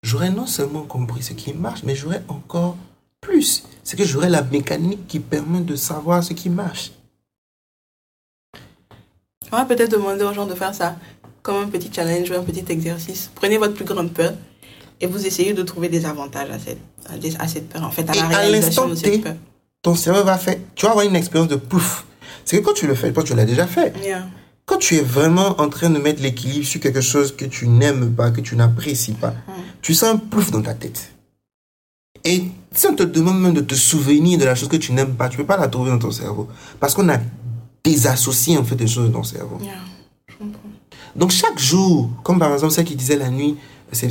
j'aurais non seulement compris ce qui marche, mais j'aurais encore plus. C'est que j'aurais la mécanique qui permet de savoir ce qui marche. On va peut-être demander aux gens de faire ça comme un petit challenge ou un petit exercice. Prenez votre plus grande peur et vous essayez de trouver des avantages à cette, à peur, en fait, à Et la réalisation l'instant de cette peur. Ton cerveau va faire, tu vas avoir une expérience de pouf. C'est que quand tu le fais, quand tu l'as déjà fait, Yeah. quand tu es vraiment en train de mettre l'équilibre sur quelque chose que tu n'aimes pas, que tu n'apprécies pas, tu sens un plouf dans ta tête. Et si on te demande même de te souvenir de la chose que tu n'aimes pas, tu peux pas la trouver dans ton cerveau. Parce qu'on a désassocié en fait des choses dans ton cerveau. Yeah. Je comprends. Donc chaque jour, comme par exemple celle qui disait la nuit, c'est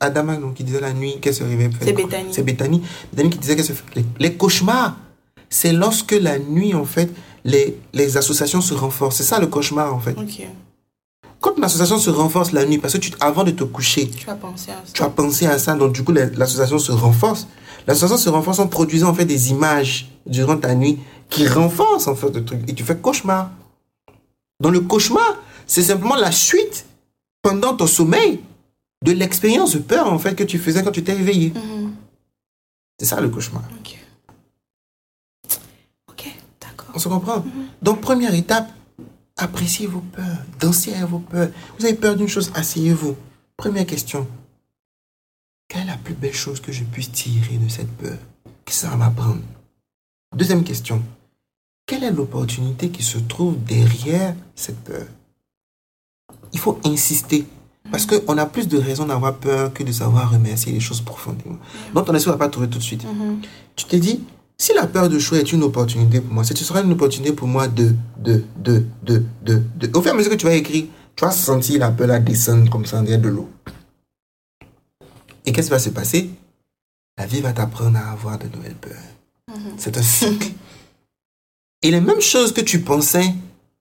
Adama donc qui disait la nuit qu'elle se réveille. C'est Bethany. C'est Bethany. Bethany qui disait qu'elle se fait les, les cauchemars. C'est lorsque la nuit en fait les les associations se renforcent. C'est ça le cauchemar en fait. Ok. Quand une association se renforce la nuit parce que tu avant de te coucher, Tu as pensé à ça. tu as pensé à ça, donc du coup, la- l'association se renforce. L'association se renforce en produisant en fait des images durant ta nuit qui renforcent en fait le truc. Et tu fais cauchemar. Dans le cauchemar, c'est simplement la suite pendant ton sommeil de l'expérience de peur en fait que tu faisais quand tu t'es réveillé. Mhm. C'est ça le cauchemar. Ok. Ok, d'accord. On se comprend? Donc, première étape, appréciez vos peurs, dansez à vos peurs. Vous avez peur d'une chose, asseyez-vous. Première question. Quelle est la plus belle chose que je puisse tirer de cette peur? Qu'est-ce que ça va m'apprendre? Deuxième question. Quelle est l'opportunité qui se trouve derrière cette peur? Il faut insister. Parce qu'on a plus de raisons d'avoir peur que de savoir remercier les choses profondément. Donc ton esprit ne va pas trouver tout de suite. Mhm. Tu t'es dit, si la peur de choix est une opportunité pour moi, ce sera une opportunité pour moi de, de, de, de, de, de. Au fur et à mesure que tu vas écrire, tu vas sentir la peur la descendre comme ça derrière de l'eau. Et qu'est-ce qui va se passer? La vie va t'apprendre à avoir de nouvelles peurs. C'est un cycle. Et les mêmes choses que tu pensais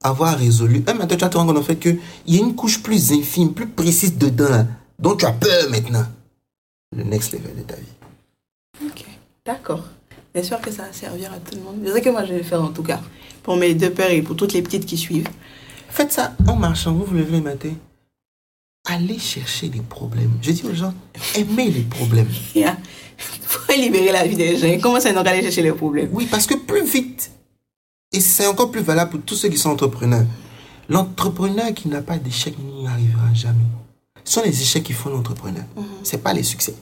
avoir résolues, un matin, tu vas te rendre compte en fait qu'il y a une couche plus infime, plus précise dedans, là, dont tu as peur maintenant. Le next level de ta vie. Ok, d'accord. J'espère que ça va servir à tout le monde. Je sais que moi, je vais le faire en tout cas. Pour mes deux peurs et pour toutes les petites qui suivent. Faites ça en marchant, vous vous levez le matin. Allez chercher des problèmes. Je dis aux gens, aimez les problèmes. Il faut libérer la vie des gens. Comment ça, donc aller chercher les problèmes? Oui, parce que plus vite, et c'est encore plus valable pour tous ceux qui sont entrepreneurs, l'entrepreneur qui n'a pas d'échec n'y arrivera jamais. Ce sont les échecs qui font l'entrepreneur. Ce n'est pas les succès.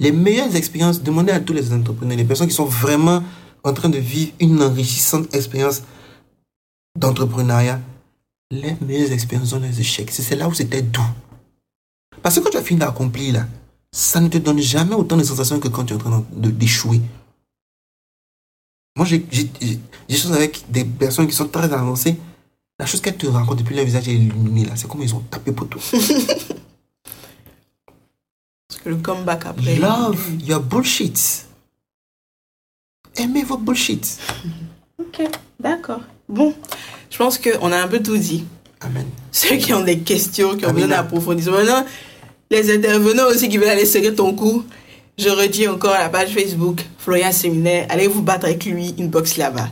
Les meilleures expériences, demandez à tous les entrepreneurs, les personnes qui sont vraiment en train de vivre une enrichissante expérience d'entrepreneuriat, les meilleures expériences sont les échecs. C'est là où c'était doux. Parce que quand tu as fini d'accomplir, là, ça ne te donne jamais autant de sensations que quand tu es en train de- d'échouer. Moi, choses avec des personnes qui sont très avancées. La chose qu'elles te racontent depuis leur visage est illuminé, là, c'est comme ils ont tapé pour tout. Parce que le comeback après. Love your bullshit. Aimez vos bullshit. Ok, d'accord. Bon, je pense qu'on a un peu tout dit. Amen. Ceux qui ont des questions, qui ont besoin d'approfondissement. Maintenant, les intervenants aussi qui veulent aller serrer ton cou, je redis encore à la page Facebook, Florian Séminaire, allez vous battre avec lui, inbox là-bas?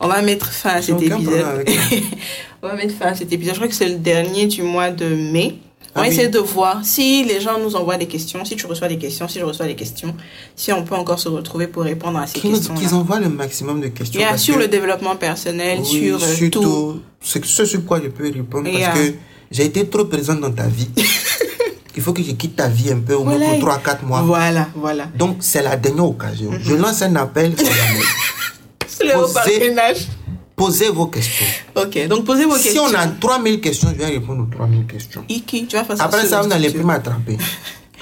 On va mettre fin à cet épisode. On va mettre fin à cet épisode. Je crois que c'est le dernier du mois de mai. On va Ah oui. essayer de voir si les gens nous envoient des questions, si tu reçois des questions, si je reçois des questions, si on peut encore se retrouver pour répondre à ces Qu'ils questions. qu'ils envoient le maximum de questions. Bien parce sur que- le développement personnel, Oui, sur euh, tout. C'est ce sur quoi je peux répondre Yeah. parce que j'ai été trop présente dans ta vie. Il faut que je quitte ta vie un peu, au moins Voilà. pour 3 à 4 mois. Voilà, voilà. Donc, c'est la dernière occasion. Je lance un appel. le haut Posez-. Posez vos questions. Ok, donc posez vos Si questions. on a 3000 questions, je vais répondre aux 3000 questions. Iki, tu vas faire ça. Après ça, vous si n'allez plus m'attraper.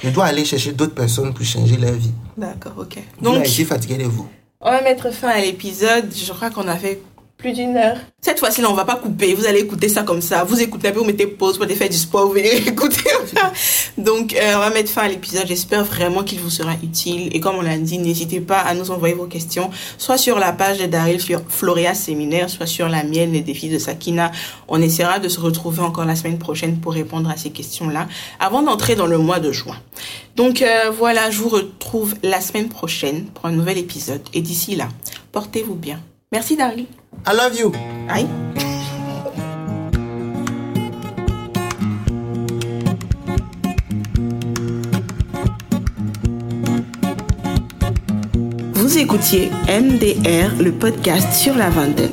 Je dois aller chercher d'autres personnes pour changer leur vie. D'accord, ok. Donc, Donc, je suis fatigué de vous. on va mettre fin à l'épisode. Je crois qu'on a fait plus d'une heure. Cette fois-ci, là, on va pas couper. Vous allez écouter ça comme ça. Vous écoutez vous mettez pause, allez faire du sport, vous venez écouter. Donc, euh, on va mettre fin à l'épisode. J'espère vraiment qu'il vous sera utile. Et comme on l'a dit, n'hésitez pas à nous envoyer vos questions, soit sur la page de Daryl Floria Séminaire, soit sur la mienne, les défis de Sakina. On essaiera de se retrouver encore la semaine prochaine pour répondre à ces questions-là, avant d'entrer dans le mois de juin. Donc euh, voilà, je vous retrouve la semaine prochaine pour un nouvel épisode. Et d'ici là, portez-vous bien. Merci Daryl. I love you. Aïe. Vous écoutiez MDR, le podcast sur la vingtaine.